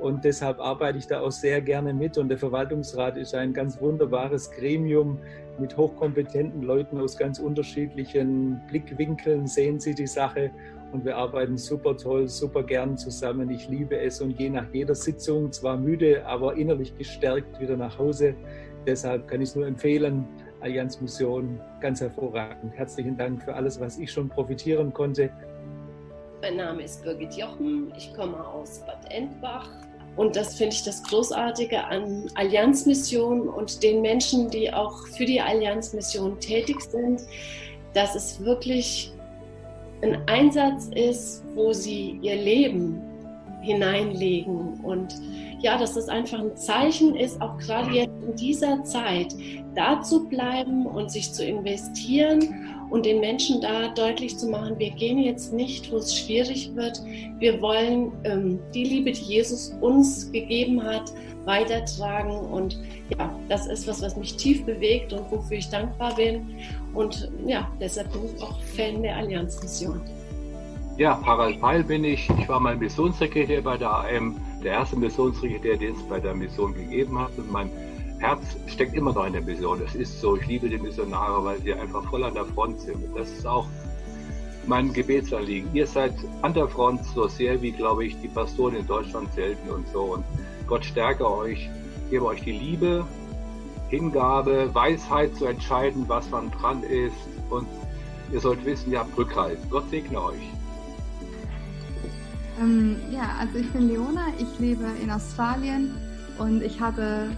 und deshalb arbeite ich da auch sehr gerne mit. Und der Verwaltungsrat ist ein ganz wunderbares Gremium mit hochkompetenten Leuten aus ganz unterschiedlichen Blickwinkeln sehen sie die Sache und wir arbeiten super toll, super gern zusammen. Ich liebe es und gehe nach jeder Sitzung zwar müde, aber innerlich gestärkt wieder nach Hause. Deshalb kann ich es nur empfehlen. Allianz Mission ganz hervorragend. Herzlichen Dank für alles, was ich schon profitieren konnte. Mein Name ist Birgit Jochen, ich komme aus Bad Endbach und das finde ich das Großartige an Allianzmission und den Menschen, die auch für die Allianzmission tätig sind, dass es wirklich ein Einsatz ist, wo sie ihr Leben hineinlegen. Und ja, dass das einfach ein Zeichen ist, auch gerade jetzt in dieser Zeit, da zu bleiben und sich zu investieren und den Menschen da deutlich zu machen, wir gehen jetzt nicht, wo es schwierig wird. Wir wollen ähm, die Liebe, die Jesus uns gegeben hat, weitertragen. Und ja, das ist was, was mich tief bewegt und wofür ich dankbar bin. Und ja, deshalb bin ich auch Fan der Allianzmission. Ja, Harald Peil bin ich. Ich war mal Missionssekretär bei der AM, der erste Missionssekretär, den es bei der Mission gegeben hat. Und mein Herz steckt immer noch in der Mission. Es ist so, ich liebe die Missionare, weil sie einfach voll an der Front sind. Das ist auch mein Gebetsanliegen. Ihr seid an der Front so sehr wie, glaube ich, die Pastoren in Deutschland selten und so. Und Gott stärke euch gebe euch die Liebe, Hingabe, Weisheit zu entscheiden, was man dran ist. Und ihr sollt wissen, ihr habt Rückhalt. Gott segne euch. Ähm, ja, also ich bin Leona, ich lebe in Australien und ich hatte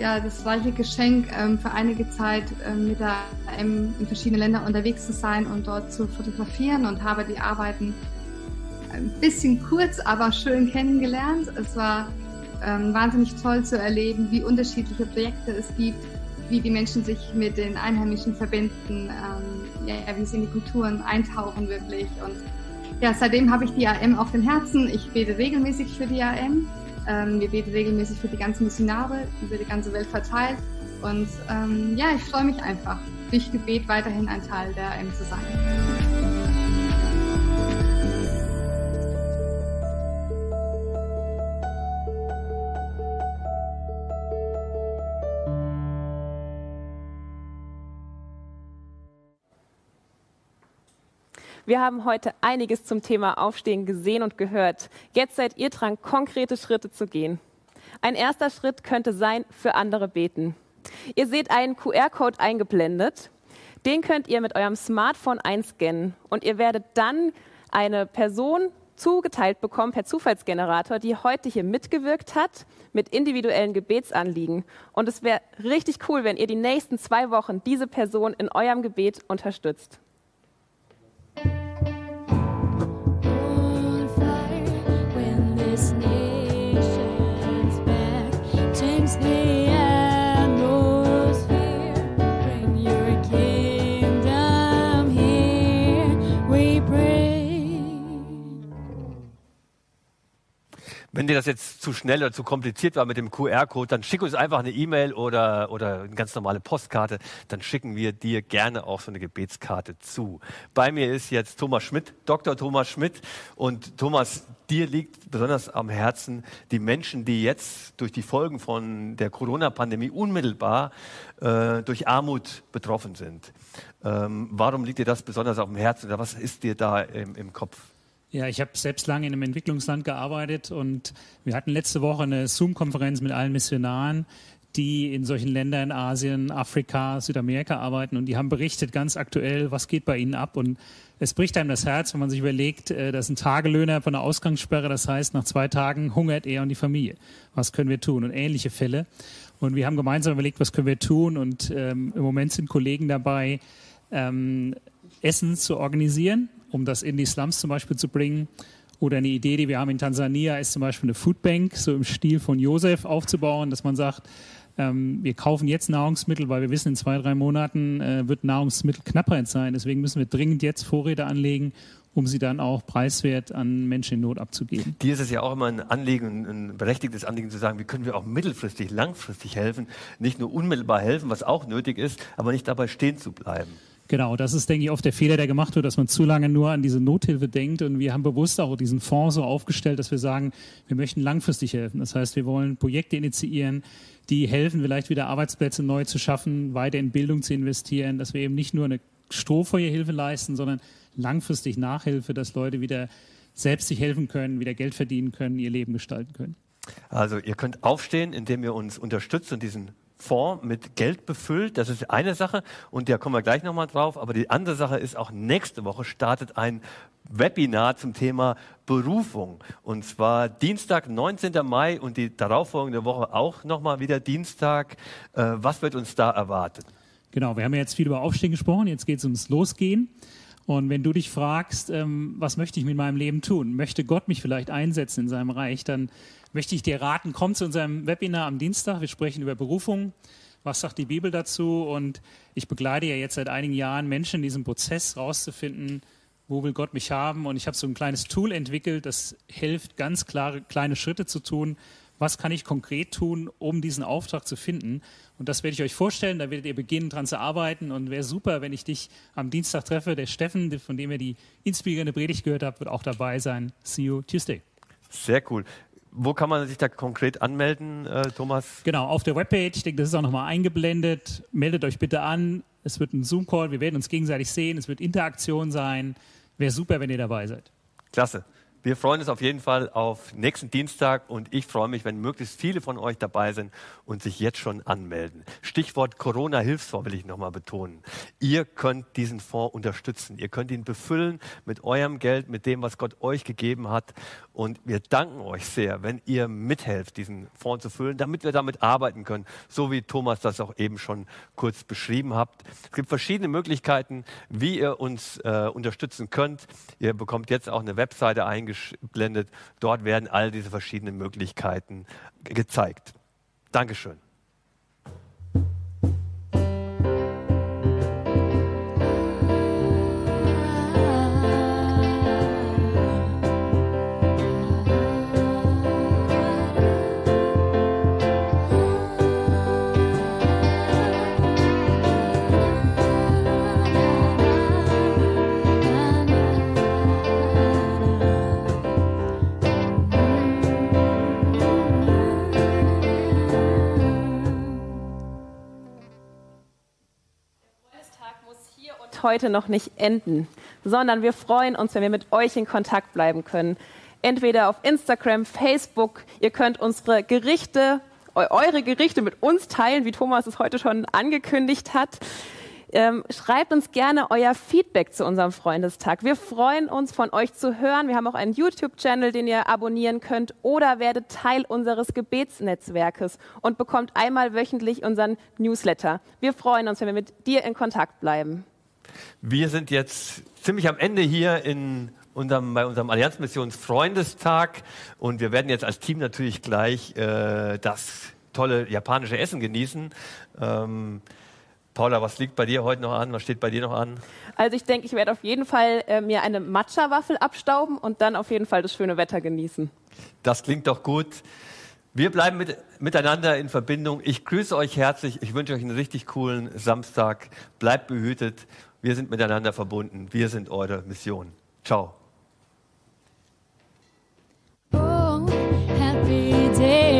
ja das reiche Geschenk, ähm, für einige Zeit ähm, mit der AM in verschiedenen Ländern unterwegs zu sein und dort zu fotografieren und habe die Arbeiten ein bisschen kurz, aber schön kennengelernt. Es war ähm, wahnsinnig toll zu erleben, wie unterschiedliche Projekte es gibt, wie die Menschen sich mit den Einheimischen verbinden, ja, wie sie in die Kulturen eintauchen wirklich. Und ja, seitdem habe ich die AM auf dem Herzen. Ich bete regelmäßig für die AM. Ähm, wir beten regelmäßig für die ganzen Missionare über die ganze Welt verteilt. Und ähm, ja, ich freue mich einfach, durch Gebet weiterhin ein Teil der AM zu sein. Wir haben heute einiges zum Thema Aufstehen gesehen und gehört. Jetzt seid ihr dran, konkrete Schritte zu gehen. Ein erster Schritt könnte sein, für andere beten. Ihr seht einen QR-Code eingeblendet. Den könnt ihr mit eurem Smartphone einscannen und ihr werdet dann eine Person zugeteilt bekommen per Zufallsgenerator, die heute hier mitgewirkt hat mit individuellen Gebetsanliegen. Und es wäre richtig cool, wenn ihr die nächsten zwei Wochen diese Person in eurem Gebet unterstützt. When this nation's back, Wenn dir das jetzt zu schnell oder zu kompliziert war mit dem QR-Code, dann schick uns einfach eine E-Mail oder, oder eine ganz normale Postkarte. Dann schicken wir dir gerne auch so eine Gebetskarte zu. Bei mir ist jetzt Thomas Schmidt, Dr. Thomas Schmidt. Und Thomas, dir liegt besonders am Herzen die Menschen, die jetzt durch die Folgen von der Corona-Pandemie unmittelbar äh, durch Armut betroffen sind. Ähm, warum liegt dir das besonders auf dem Herzen oder was ist dir da im, im Kopf? Ja, ich habe selbst lange in einem Entwicklungsland gearbeitet und wir hatten letzte Woche eine Zoom-Konferenz mit allen Missionaren, die in solchen Ländern in Asien, Afrika, Südamerika arbeiten und die haben berichtet ganz aktuell, was geht bei ihnen ab und es bricht einem das Herz, wenn man sich überlegt, äh, das ist ein Tagelöhner von der Ausgangssperre, das heißt, nach zwei Tagen hungert er und die Familie. Was können wir tun? Und ähnliche Fälle. Und wir haben gemeinsam überlegt, was können wir tun und ähm, im Moment sind Kollegen dabei, ähm, Essen zu organisieren, um das in die Slums zum Beispiel zu bringen. Oder eine Idee, die wir haben in Tansania, ist zum Beispiel eine Foodbank, so im Stil von Josef aufzubauen, dass man sagt, ähm, wir kaufen jetzt Nahrungsmittel, weil wir wissen, in zwei, drei Monaten äh, wird Nahrungsmittelknappheit sein. Deswegen müssen wir dringend jetzt Vorräte anlegen, um sie dann auch preiswert an Menschen in Not abzugeben. Dir ist es ja auch immer ein Anliegen, ein berechtigtes Anliegen zu sagen, wie können wir auch mittelfristig, langfristig helfen, nicht nur unmittelbar helfen, was auch nötig ist, aber nicht dabei stehen zu bleiben. Genau, das ist, denke ich, oft der Fehler, der gemacht wird, dass man zu lange nur an diese Nothilfe denkt. Und wir haben bewusst auch diesen Fonds so aufgestellt, dass wir sagen, wir möchten langfristig helfen. Das heißt, wir wollen Projekte initiieren, die helfen, vielleicht wieder Arbeitsplätze neu zu schaffen, weiter in Bildung zu investieren, dass wir eben nicht nur eine Strohfeuerhilfe leisten, sondern langfristig Nachhilfe, dass Leute wieder selbst sich helfen können, wieder Geld verdienen können, ihr Leben gestalten können. Also ihr könnt aufstehen, indem ihr uns unterstützt und diesen Fonds mit Geld befüllt. Das ist eine Sache und da kommen wir gleich nochmal drauf. Aber die andere Sache ist auch nächste Woche startet ein Webinar zum Thema Berufung. Und zwar Dienstag, 19. Mai und die darauffolgende Woche auch nochmal wieder Dienstag. Äh, was wird uns da erwarten? Genau, wir haben ja jetzt viel über Aufstehen gesprochen, jetzt geht es ums Losgehen. Und wenn du dich fragst, ähm, was möchte ich mit meinem Leben tun? Möchte Gott mich vielleicht einsetzen in seinem Reich? Dann möchte ich dir raten, komm zu unserem Webinar am Dienstag. Wir sprechen über Berufung. Was sagt die Bibel dazu? Und ich begleite ja jetzt seit einigen Jahren Menschen in diesem Prozess rauszufinden, wo will Gott mich haben? Und ich habe so ein kleines Tool entwickelt, das hilft, ganz klare kleine Schritte zu tun. Was kann ich konkret tun, um diesen Auftrag zu finden? Und das werde ich euch vorstellen. Da werdet ihr beginnen, dran zu arbeiten. Und wäre super, wenn ich dich am Dienstag treffe. Der Steffen, von dem ihr die inspirierende Predigt gehört habt, wird auch dabei sein. See you Tuesday. Sehr cool. Wo kann man sich da konkret anmelden, äh, Thomas? Genau, auf der Webpage. Ich denke, das ist auch nochmal eingeblendet. Meldet euch bitte an. Es wird ein Zoom-Call. Wir werden uns gegenseitig sehen. Es wird Interaktion sein. Wäre super, wenn ihr dabei seid. Klasse. Wir freuen uns auf jeden Fall auf nächsten Dienstag und ich freue mich, wenn möglichst viele von euch dabei sind und sich jetzt schon anmelden. Stichwort Corona-Hilfsfonds will ich nochmal betonen. Ihr könnt diesen Fonds unterstützen. Ihr könnt ihn befüllen mit eurem Geld, mit dem, was Gott euch gegeben hat. Und wir danken euch sehr, wenn ihr mithelft, diesen Fonds zu füllen, damit wir damit arbeiten können, so wie Thomas das auch eben schon kurz beschrieben habt. Es gibt verschiedene Möglichkeiten, wie ihr uns äh, unterstützen könnt. Ihr bekommt jetzt auch eine Webseite eingeblendet. Dort werden all diese verschiedenen Möglichkeiten gezeigt. Dankeschön. Heute noch nicht enden, sondern wir freuen uns, wenn wir mit euch in Kontakt bleiben können. Entweder auf Instagram, Facebook, ihr könnt unsere Gerichte, eu- eure Gerichte mit uns teilen, wie Thomas es heute schon angekündigt hat. Ähm, schreibt uns gerne euer Feedback zu unserem Freundestag. Wir freuen uns, von euch zu hören. Wir haben auch einen YouTube-Channel, den ihr abonnieren könnt oder werdet Teil unseres Gebetsnetzwerkes und bekommt einmal wöchentlich unseren Newsletter. Wir freuen uns, wenn wir mit dir in Kontakt bleiben. Wir sind jetzt ziemlich am Ende hier in unserem, bei unserem Allianzmissionsfreundestag und wir werden jetzt als Team natürlich gleich äh, das tolle japanische Essen genießen. Ähm, Paula, was liegt bei dir heute noch an? Was steht bei dir noch an? Also ich denke, ich werde auf jeden Fall äh, mir eine Matcha-Waffel abstauben und dann auf jeden Fall das schöne Wetter genießen. Das klingt doch gut. Wir bleiben mit, miteinander in Verbindung. Ich grüße euch herzlich. Ich wünsche euch einen richtig coolen Samstag. Bleibt behütet. Wir sind miteinander verbunden. Wir sind eure Mission. Ciao. Oh, happy day.